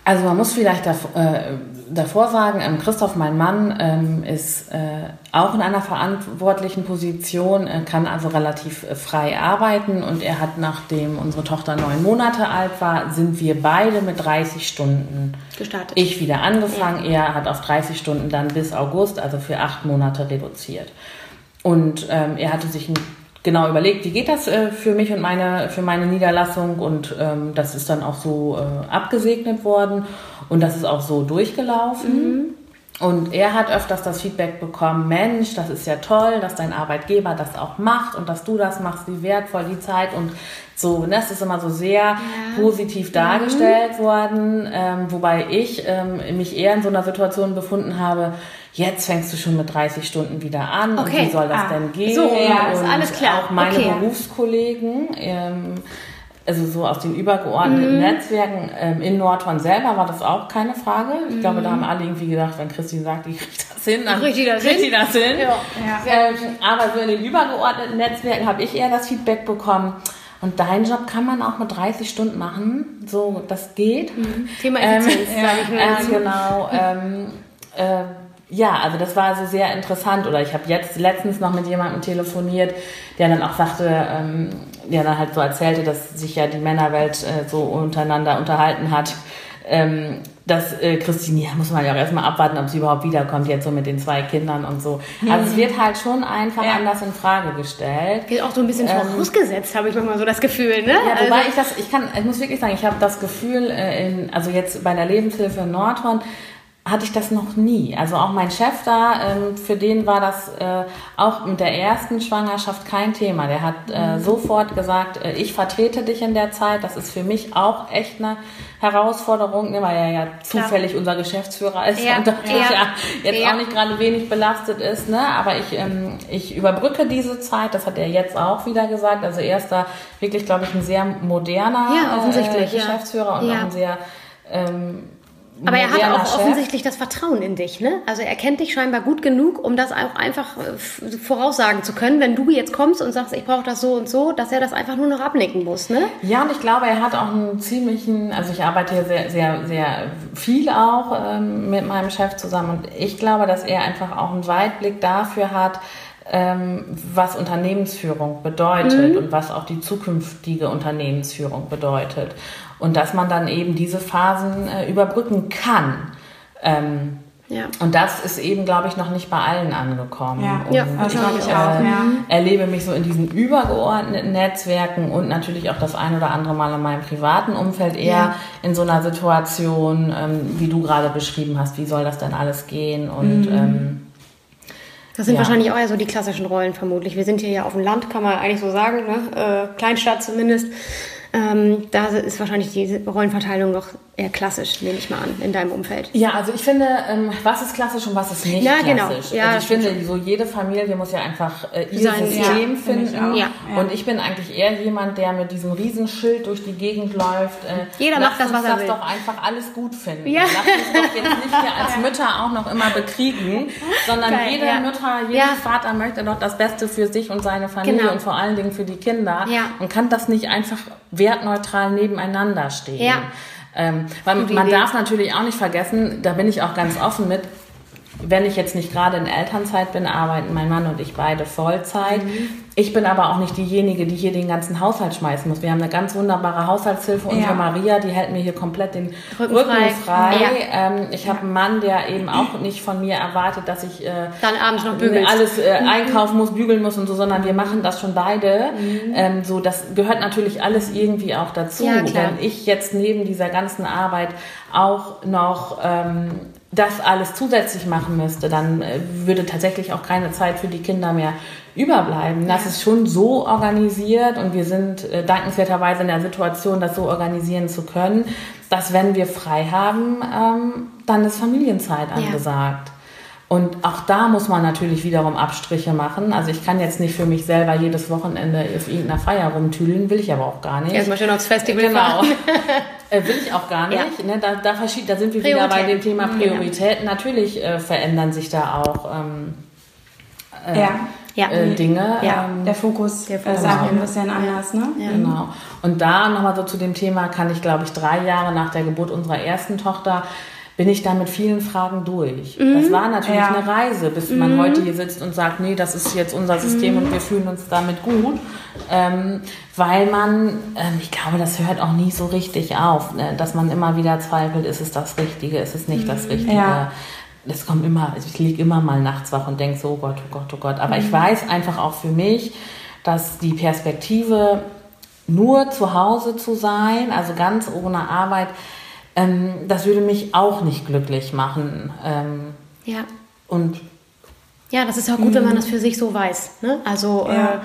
Also man muss vielleicht davor, äh, davor sagen, ähm, Christoph, mein Mann, ähm, ist äh, auch in einer verantwortlichen Position, äh, kann also relativ äh, frei arbeiten und er hat, nachdem unsere Tochter neun Monate alt war, sind wir beide mit 30 Stunden gestartet. Ich wieder angefangen, ja. er hat auf 30 Stunden dann bis August, also für acht Monate reduziert. Und ähm, er hatte sich ein genau überlegt, wie geht das äh, für mich und meine, für meine Niederlassung und ähm, das ist dann auch so äh, abgesegnet worden und das ist auch so durchgelaufen. Mhm. Und er hat öfters das Feedback bekommen, Mensch, das ist ja toll, dass dein Arbeitgeber das auch macht und dass du das machst, wie wertvoll die Zeit und so. Und das ist immer so sehr ja. positiv mhm. dargestellt mhm. worden, ähm, wobei ich ähm, mich eher in so einer Situation befunden habe, jetzt fängst du schon mit 30 Stunden wieder an okay. und wie soll das ah. denn gehen? So, ja, ist alles klar. Auch meine okay. Berufskollegen, ähm, also so aus den übergeordneten mhm. Netzwerken ähm, in Nordhorn selber war das auch keine Frage. Ich mhm. glaube, da haben alle irgendwie gedacht, wenn Christine sagt, ich kriege das hin, dann kriegt die das kriegt hin. das hin. Ja. Ja. Ähm, aber so in den übergeordneten Netzwerken habe ich eher das Feedback bekommen, und deinen Job kann man auch mit 30 Stunden machen. So, das geht. Mhm. Thema Effizienz, ähm, sage ich mir. (laughs) Äh, genau. Ähm, äh, ja, also das war so sehr interessant. Oder ich habe jetzt letztens noch mit jemandem telefoniert, der dann auch sagte, ähm, der dann halt so erzählte, dass sich ja die Männerwelt äh, so untereinander unterhalten hat, ähm, dass äh, Christine, ja, muss man ja auch erstmal abwarten, ob sie überhaupt wiederkommt, jetzt so mit den zwei Kindern und so. Also es wird halt schon einfach ja. anders in Frage gestellt. Wird auch so ein bisschen ähm, vorausgesetzt, habe ich manchmal so das Gefühl, ne? Ja, wobei also, ich das, ich kann, ich muss wirklich sagen, ich habe das Gefühl, äh, in, also jetzt bei der Lebenshilfe in Nordhorn, hatte ich das noch nie. Also auch mein Chef da, ähm, für den war das äh, auch mit der ersten Schwangerschaft kein Thema. Der hat äh, mhm. sofort gesagt, äh, ich vertrete dich in der Zeit. Das ist für mich auch echt eine Herausforderung, ne, weil er ja zufällig Klar. unser Geschäftsführer ist ja. und ja. ja jetzt ja. auch nicht gerade wenig belastet ist. Ne? Aber ich, ähm, ich überbrücke diese Zeit, das hat er jetzt auch wieder gesagt. Also er ist da wirklich, glaube ich, ein sehr moderner äh, Geschäftsführer und auch ein sehr ähm, aber er hat auch Chef. offensichtlich das Vertrauen in dich, ne? Also er kennt dich scheinbar gut genug, um das auch einfach äh, voraussagen zu können, wenn du jetzt kommst und sagst, ich brauche das so und so, dass er das einfach nur noch abnicken muss, ne? Ja, und ich glaube, er hat auch einen ziemlichen, also ich arbeite hier sehr, sehr, sehr viel auch ähm, mit meinem Chef zusammen und ich glaube, dass er einfach auch einen Weitblick dafür hat, ähm, was Unternehmensführung bedeutet mhm. und was auch die zukünftige Unternehmensführung bedeutet und dass man dann eben diese Phasen äh, überbrücken kann. Ähm, ja. Und das ist eben, glaube ich, noch nicht bei allen angekommen. Ja, und ja das ich, ich auch, äh, ja. erlebe mich so in diesen übergeordneten Netzwerken und natürlich auch das ein oder andere Mal in meinem privaten Umfeld eher ja. in so einer Situation, ähm, wie du gerade beschrieben hast, wie soll das denn alles gehen und mhm. ähm, das sind ja. wahrscheinlich auch ja so die klassischen Rollen vermutlich. Wir sind hier ja auf dem Land, kann man eigentlich so sagen, ne? äh, Kleinstadt zumindest. Ähm, da ist wahrscheinlich die Rollenverteilung noch eher klassisch, nehme ich mal an, in deinem Umfeld. Ja, also ich finde, ähm, was ist klassisch und was ist nicht ja, genau. klassisch. Genau. Ja, also ich finde, so jede Familie muss ja einfach äh, ihr Sein, System ja, finden. Ja. Und ich bin eigentlich eher jemand, der mit diesem Riesenschild durch die Gegend läuft. Äh, Jeder macht das, was er will. das doch einfach alles gut finden. Ja. Lass uns doch jetzt nicht hier (laughs) als Mütter auch noch immer bekriegen, sondern Geil, jede Mutter, jeder Vater möchte doch das Beste für sich und seine Familie genau. und vor allen Dingen für die Kinder und kann das nicht einfach wertneutral nebeneinander stehen. Ja. Ähm, weil man darf natürlich auch nicht vergessen, da bin ich auch ganz offen mit, wenn ich jetzt nicht gerade in Elternzeit bin, arbeiten mein Mann und ich beide Vollzeit. Mhm. Ich bin aber auch nicht diejenige, die hier den ganzen Haushalt schmeißen muss. Wir haben eine ganz wunderbare Haushaltshilfe. Ja. Unsere Maria, die hält mir hier komplett den Rücken, Rücken frei. frei. Ja. Ähm, ich habe einen Mann, der eben auch nicht von mir erwartet, dass ich äh, dann abends noch bügelst. alles äh, mhm. einkaufen muss, bügeln muss und so, sondern wir machen das schon beide. Mhm. Ähm, so, das gehört natürlich alles irgendwie auch dazu. Ja, Wenn ich jetzt neben dieser ganzen Arbeit auch noch ähm, das alles zusätzlich machen müsste, dann äh, würde tatsächlich auch keine Zeit für die Kinder mehr überbleiben. Das ist schon so organisiert und wir sind äh, dankenswerterweise in der Situation, das so organisieren zu können, dass wenn wir frei haben, ähm, dann ist Familienzeit angesagt. Ja. Und auch da muss man natürlich wiederum Abstriche machen. Also ich kann jetzt nicht für mich selber jedes Wochenende auf irgendeiner Feier rumtüdeln, will ich aber auch gar nicht. Erstmal schön aufs Festival Genau. (laughs) äh, will ich auch gar nicht. Ja. Ne? Da, da, da sind wir wieder bei dem Thema Prioritäten. Ja. Natürlich äh, verändern sich da auch ähm, äh, ja. Ja. Äh, Dinge. Ja, ähm, der Fokus, der Fokus ist auch ein bisschen anders. Ne? Ja. Genau. Und da nochmal so zu dem Thema kann ich, glaube ich, drei Jahre nach der Geburt unserer ersten Tochter bin ich da mit vielen Fragen durch. Mhm. Das war natürlich ja. eine Reise, bis mhm. man heute hier sitzt und sagt, nee, das ist jetzt unser System mhm. und wir fühlen uns damit gut. Ähm, weil man, ähm, ich glaube, das hört auch nie so richtig auf, ne? dass man immer wieder zweifelt, ist es das Richtige, ist es nicht das mhm. Richtige. Ja. Es kommt immer, ich liege immer mal nachts wach und denke so, oh Gott, oh Gott, oh Gott. Aber ich mhm. weiß einfach auch für mich, dass die Perspektive, nur zu Hause zu sein, also ganz ohne Arbeit, ähm, das würde mich auch nicht glücklich machen. Ähm, ja. Und ja, das ist auch gut, wenn man das für sich so weiß. Ne? Also ja. äh,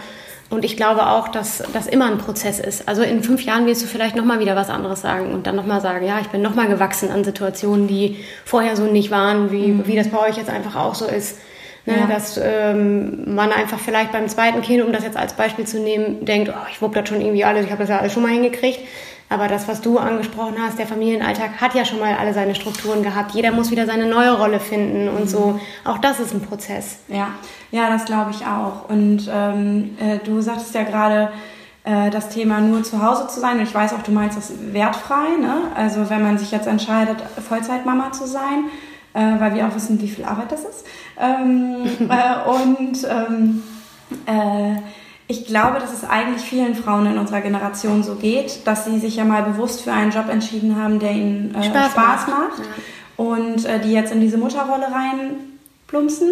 und ich glaube auch, dass das immer ein Prozess ist. Also in fünf Jahren wirst du vielleicht nochmal wieder was anderes sagen und dann nochmal sagen, ja, ich bin nochmal gewachsen an Situationen, die vorher so nicht waren, wie, mhm. wie das bei euch jetzt einfach auch so ist. Ne, ja. Dass ähm, man einfach vielleicht beim zweiten Kind, um das jetzt als Beispiel zu nehmen, denkt, oh, ich wupp das schon irgendwie alles, ich habe das ja alles schon mal hingekriegt. Aber das, was du angesprochen hast, der Familienalltag hat ja schon mal alle seine Strukturen gehabt. Jeder muss wieder seine neue Rolle finden und so. Mhm. Auch das ist ein Prozess. Ja, ja, das glaube ich auch. Und ähm, äh, du sagtest ja gerade, äh, das Thema nur zu Hause zu sein. Und ich weiß auch, du meinst das wertfrei. Ne? Also wenn man sich jetzt entscheidet, Vollzeitmama zu sein, äh, weil wir auch wissen, wie viel Arbeit das ist. Ähm, (laughs) äh, und ähm, äh, Ich glaube, dass es eigentlich vielen Frauen in unserer Generation so geht, dass sie sich ja mal bewusst für einen Job entschieden haben, der ihnen äh, Spaß, Spaß, macht. Ja. Und äh, die jetzt in diese Mutterrolle reinplumpsen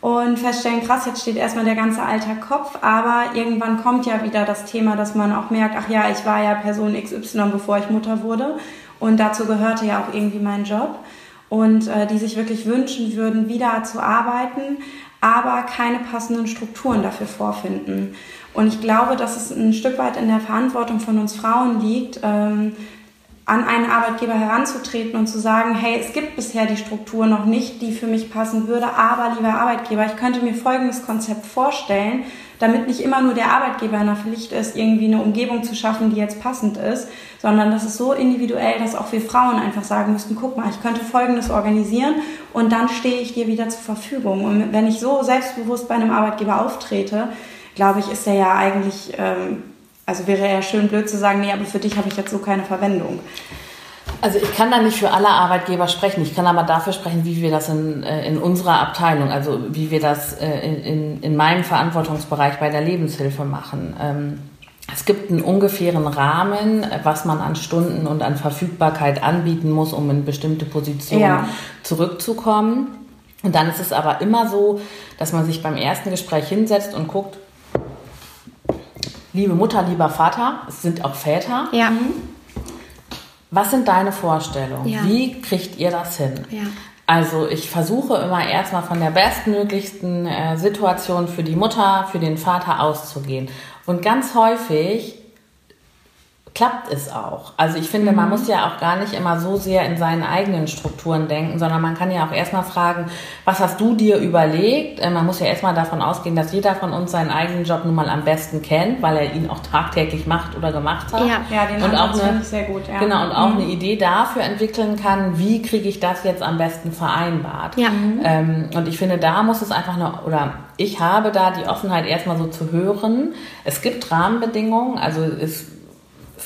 und feststellen, krass, jetzt steht erstmal der ganze Alltag Kopf, aber irgendwann kommt ja wieder das Thema, dass man auch merkt, ach ja, ich war ja Person XY, bevor ich Mutter wurde und dazu gehörte ja auch irgendwie mein Job und äh, die sich wirklich wünschen würden, wieder zu arbeiten, aber keine passenden Strukturen dafür vorfinden. Und ich glaube, dass es ein Stück weit in der Verantwortung von uns Frauen liegt, ähm, an einen Arbeitgeber heranzutreten und zu sagen, hey, es gibt bisher die Struktur noch nicht, die für mich passen würde, aber lieber Arbeitgeber, ich könnte mir folgendes Konzept vorstellen, damit nicht immer nur der Arbeitgeber in der Pflicht ist, irgendwie eine Umgebung zu schaffen, die jetzt passend ist, sondern das ist so individuell, dass auch wir Frauen einfach sagen müssten, guck mal, ich könnte Folgendes organisieren und dann stehe ich dir wieder zur Verfügung. Und wenn ich so selbstbewusst bei einem Arbeitgeber auftrete, glaube ich, ist er ja eigentlich... Ähm, also wäre ja schön blöd zu sagen, nee, aber für dich habe ich jetzt so keine Verwendung. Also ich kann da nicht für alle Arbeitgeber sprechen. Ich kann aber dafür sprechen, wie wir das in, äh, in unserer Abteilung, also wie wir das äh, in, in meinem Verantwortungsbereich bei der Lebenshilfe machen. Ähm, es gibt einen ungefähren Rahmen, was man an Stunden und an Verfügbarkeit anbieten muss, um in bestimmte Positionen ja. zurückzukommen. Und dann ist es aber immer so, dass man sich beim ersten Gespräch hinsetzt und guckt, liebe Mutter, lieber Vater, es sind auch Väter. Ja. Was sind deine Vorstellungen? Ja. Wie kriegt ihr das hin? Ja. Also ich versuche immer erstmal von der bestmöglichsten äh, Situation für die Mutter, für den Vater auszugehen. Und ganz häufig klappt es auch. Also ich finde, mhm. man muss ja auch gar nicht immer so sehr in seinen eigenen Strukturen denken, sondern man kann ja auch erstmal fragen, was hast du dir überlegt? Äh, man muss ja erstmal davon ausgehen, dass jeder von uns seinen eigenen Job nun mal am besten kennt, weil er ihn auch tagtäglich macht oder gemacht hat. Ja, ja den und auch eine, sehr gut. Ja. Genau, und auch mhm. eine Idee dafür entwickeln kann, wie kriege ich das jetzt am besten vereinbart. Ja. Ähm, und ich finde, da muss es einfach eine, oder ich habe da die Offenheit erstmal so zu hören. Es gibt Rahmenbedingungen, also es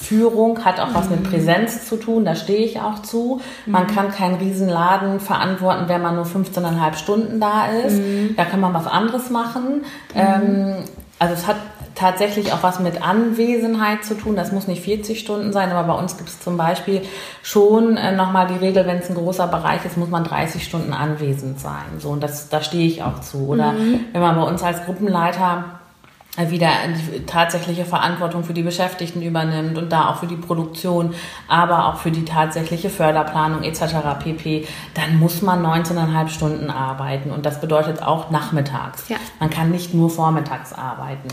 Führung hat auch was mit mhm. Präsenz zu tun, da stehe ich auch zu. Man mhm. kann keinen Riesenladen verantworten, wenn man nur 15,5 Stunden da ist. Mhm. Da kann man was anderes machen. Ähm, also es hat tatsächlich auch was mit Anwesenheit zu tun. Das muss nicht 40 Stunden sein, aber bei uns gibt es zum Beispiel schon äh, nochmal die Regel, wenn es ein großer Bereich ist, muss man 30 Stunden anwesend sein. So, und das, da stehe ich auch zu. Oder mhm. wenn man bei uns als Gruppenleiter wieder die tatsächliche Verantwortung für die Beschäftigten übernimmt und da auch für die Produktion, aber auch für die tatsächliche Förderplanung etc. pp, dann muss man 19,5 Stunden arbeiten und das bedeutet auch nachmittags. Ja. Man kann nicht nur vormittags arbeiten.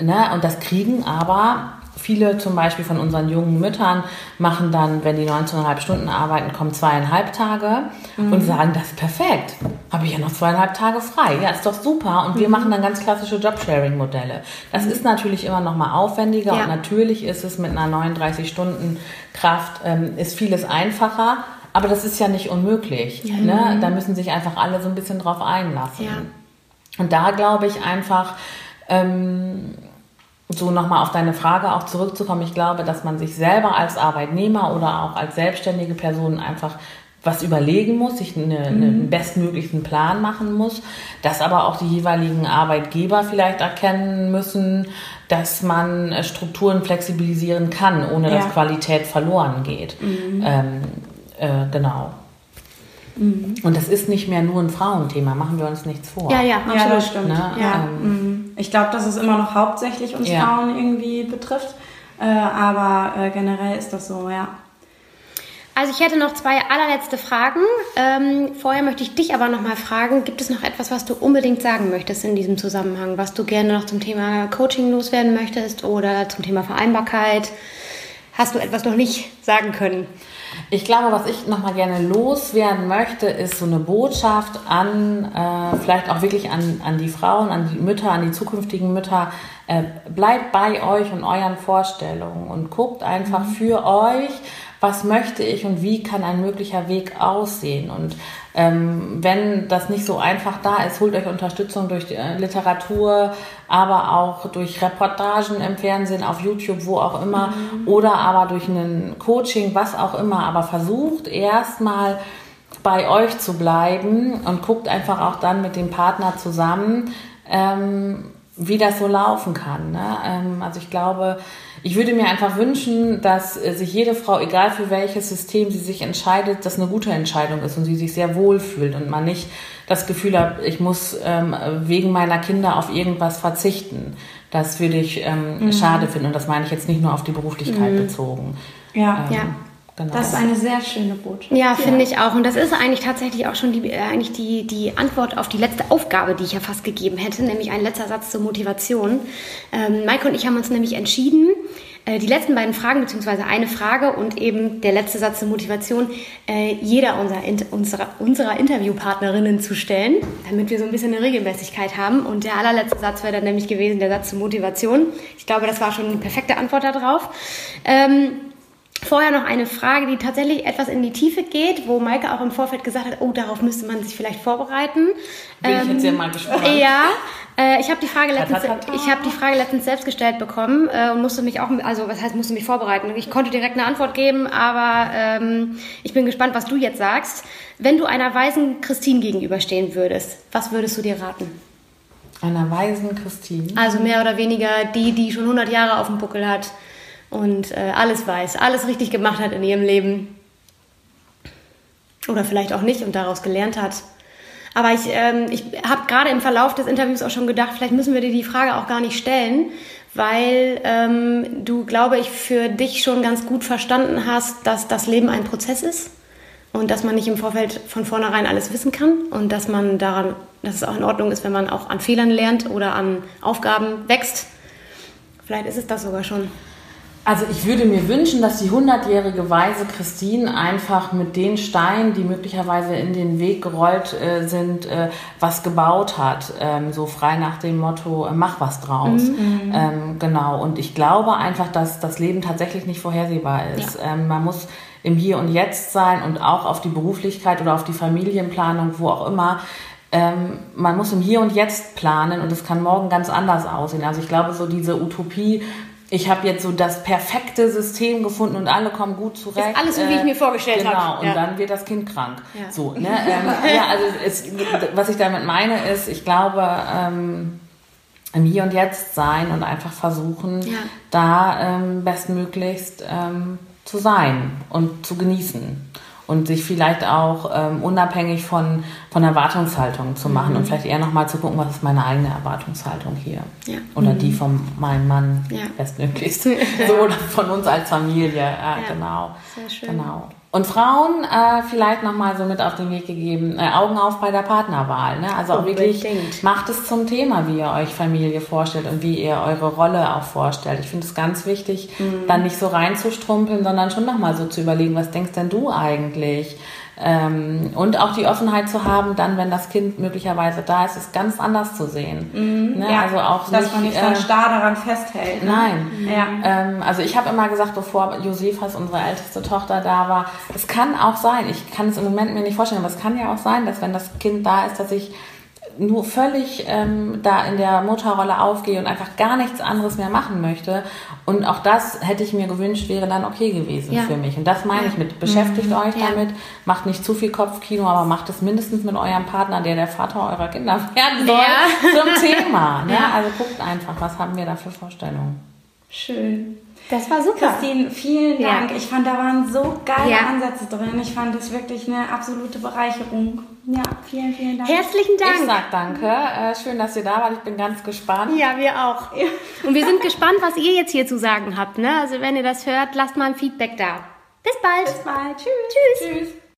Ne? Und das kriegen aber viele zum Beispiel von unseren jungen Müttern machen dann, wenn die 19,5 Stunden arbeiten, kommen zweieinhalb Tage mhm. und sagen, das ist perfekt. Habe ich ja noch zweieinhalb Tage frei. Ja, ist doch super. Und wir mhm. machen dann ganz klassische Jobsharing-Modelle. Das mhm. ist natürlich immer noch mal aufwendiger ja. und natürlich ist es mit einer 39 Stunden Kraft ähm, ist vieles einfacher. Aber das ist ja nicht unmöglich. Ja. Ne? Da müssen sich einfach alle so ein bisschen drauf einlassen. Ja. Und da glaube ich einfach, ähm, so nochmal auf deine Frage auch zurückzukommen, ich glaube, dass man sich selber als Arbeitnehmer oder auch als selbstständige Person einfach was überlegen muss, sich eine, mhm. einen bestmöglichen Plan machen muss, dass aber auch die jeweiligen Arbeitgeber vielleicht erkennen müssen, dass man Strukturen flexibilisieren kann, ohne ja. dass Qualität verloren geht. Mhm. Ähm, äh, genau. Mhm. Und das ist nicht mehr nur ein Frauenthema, machen wir uns nichts vor. Ja, ja, absolut. ja das stimmt. Ne? Ja. Ähm, mhm. ich glaube, dass es immer noch hauptsächlich uns ja. Frauen irgendwie betrifft, äh, aber äh, generell ist das so, ja. Also ich hätte noch zwei allerletzte Fragen. Ähm, vorher möchte ich dich aber noch mal fragen, gibt es noch etwas, was du unbedingt sagen möchtest in diesem Zusammenhang, was du gerne noch zum Thema Coaching loswerden möchtest oder zum Thema Vereinbarkeit? Hast du etwas noch nicht sagen können? Ich glaube, was ich nochmal gerne loswerden möchte, ist so eine Botschaft an, äh, vielleicht auch wirklich an, an die Frauen, an die Mütter, an die zukünftigen Mütter. Äh, bleibt bei euch und euren Vorstellungen und guckt einfach mhm. für euch, was möchte ich und wie kann ein möglicher Weg aussehen. Und ähm, wenn das nicht so einfach da ist, holt euch Unterstützung durch äh, Literatur, aber auch durch Reportagen im Fernsehen, auf YouTube, wo auch immer, mhm. oder aber durch ein Coaching, was auch immer. Aber versucht erstmal bei euch zu bleiben und guckt einfach auch dann mit dem Partner zusammen. Ähm, wie das so laufen kann. Ne? Ähm, also ich glaube, ich würde mir einfach wünschen, dass äh, sich jede Frau, egal für welches System sie sich entscheidet, dass eine gute Entscheidung ist und sie sich sehr wohl fühlt und man nicht das Gefühl hat, ich muss ähm, wegen meiner Kinder auf irgendwas verzichten. Das würde ich ähm, mhm. schade finden und das meine ich jetzt nicht nur auf die Beruflichkeit mhm. bezogen. Ja, ähm, ja. Genau. Das ist eine sehr schöne Botschaft. Ja, finde ich auch. Und das ist eigentlich tatsächlich auch schon die, äh, eigentlich die, die Antwort auf die letzte Aufgabe, die ich ja fast gegeben hätte, nämlich ein letzter Satz zur Motivation. Ähm, Maike und ich haben uns nämlich entschieden, äh, die letzten beiden Fragen, beziehungsweise eine Frage und eben der letzte Satz zur Motivation, äh, jeder unserer, unserer, unserer Interviewpartnerinnen zu stellen, damit wir so ein bisschen eine Regelmäßigkeit haben. Und der allerletzte Satz wäre dann nämlich gewesen, der Satz zur Motivation. Ich glaube, das war schon eine perfekte Antwort darauf. Ähm, Vorher noch eine Frage, die tatsächlich etwas in die Tiefe geht, wo Maike auch im Vorfeld gesagt hat, oh, darauf müsste man sich vielleicht vorbereiten. Bin ähm, ich jetzt ja mal gespannt. Ja, äh, ich habe die Frage letztens, ich habe die Frage letztens selbst gestellt bekommen äh, und musste mich auch, also was heißt musste mich vorbereiten? Ich konnte direkt eine Antwort geben, aber ähm, ich bin gespannt, was du jetzt sagst. Wenn du einer weisen Christine gegenüberstehen würdest, was würdest du dir raten? Einer weisen Christine? Also mehr oder weniger die, die schon 100 Jahre auf dem Buckel hat und äh, alles weiß, alles richtig gemacht hat in ihrem Leben. Oder vielleicht auch nicht und daraus gelernt hat. Aber ich, ähm, ich habe gerade im Verlauf des Interviews auch schon gedacht, vielleicht müssen wir dir die Frage auch gar nicht stellen, weil ähm, du, glaube ich, für dich schon ganz gut verstanden hast, dass das Leben ein Prozess ist und dass man nicht im Vorfeld von vornherein alles wissen kann und dass man daran, dass es auch in Ordnung ist, wenn man auch an Fehlern lernt oder an Aufgaben wächst. Vielleicht ist es das sogar schon. Also ich würde mir wünschen, dass die hundertjährige Weise Christine einfach mit den Steinen, die möglicherweise in den Weg gerollt äh, sind, äh, was gebaut hat. Ähm, so frei nach dem Motto, äh, mach was draus. Mhm. Ähm, genau. Und ich glaube einfach, dass das Leben tatsächlich nicht vorhersehbar ist. Ja. Ähm, man muss im Hier und Jetzt sein und auch auf die Beruflichkeit oder auf die Familienplanung, wo auch immer, ähm, man muss im Hier und Jetzt planen und es kann morgen ganz anders aussehen. Also ich glaube, so diese Utopie ich habe jetzt so das perfekte System gefunden und alle kommen gut zurecht. Ist alles so, wie ich mir vorgestellt habe. Genau, hab. und ja. dann wird das Kind krank. Ja. So, ne? ähm, (laughs) ja, also es, was ich damit meine ist, ich glaube, ähm, im Hier und Jetzt sein und einfach versuchen, ja. da ähm, bestmöglichst ähm, zu sein und zu genießen und sich vielleicht auch ähm, unabhängig von, von Erwartungshaltung zu machen mhm. und vielleicht eher nochmal zu gucken, was ist meine eigene Erwartungshaltung hier ja. oder mhm. die von meinem Mann ja. bestmöglichst (laughs) so oder von uns als Familie, ja, genau. Sehr schön. Genau. Und Frauen äh, vielleicht nochmal so mit auf den Weg gegeben, äh, Augen auf bei der Partnerwahl. Ne? Also auch wirklich macht es zum Thema, wie ihr euch Familie vorstellt und wie ihr eure Rolle auch vorstellt. Ich finde es ganz wichtig, mhm. dann nicht so reinzustrumpeln, sondern schon nochmal so zu überlegen, was denkst denn du eigentlich? Ähm, und auch die Offenheit zu haben, dann, wenn das Kind möglicherweise da ist, es ganz anders zu sehen. Mhm, ne? ja, also auch dass nicht, man nicht äh, starr daran festhält. Ne? Nein. Ja. Ähm, also ich habe immer gesagt, bevor Josefas, unsere älteste Tochter, da war, es kann auch sein, ich kann es im Moment mir nicht vorstellen, aber es kann ja auch sein, dass wenn das Kind da ist, dass ich nur völlig ähm, da in der Mutterrolle aufgehe und einfach gar nichts anderes mehr machen möchte. Und auch das hätte ich mir gewünscht, wäre dann okay gewesen ja. für mich. Und das meine ich mit, beschäftigt mhm. euch ja. damit, macht nicht zu viel Kopfkino, aber macht es mindestens mit eurem Partner, der der Vater eurer Kinder (laughs) werden soll, ja. zum Thema. Ne? Also guckt einfach, was haben wir da für Vorstellungen. Schön. Das war super. Christine, vielen Dank. Ja. Ich fand, da waren so geile ja. Ansätze drin. Ich fand das wirklich eine absolute Bereicherung. Ja, vielen, vielen Dank. Herzlichen Dank. Ich sag danke. Äh, schön, dass ihr da wart. Ich bin ganz gespannt. Ja, wir auch. Und wir sind gespannt, was ihr jetzt hier zu sagen habt. Ne? Also wenn ihr das hört, lasst mal ein Feedback da. Bis bald. Bis bald. Tschüss. Tschüss. Tschüss.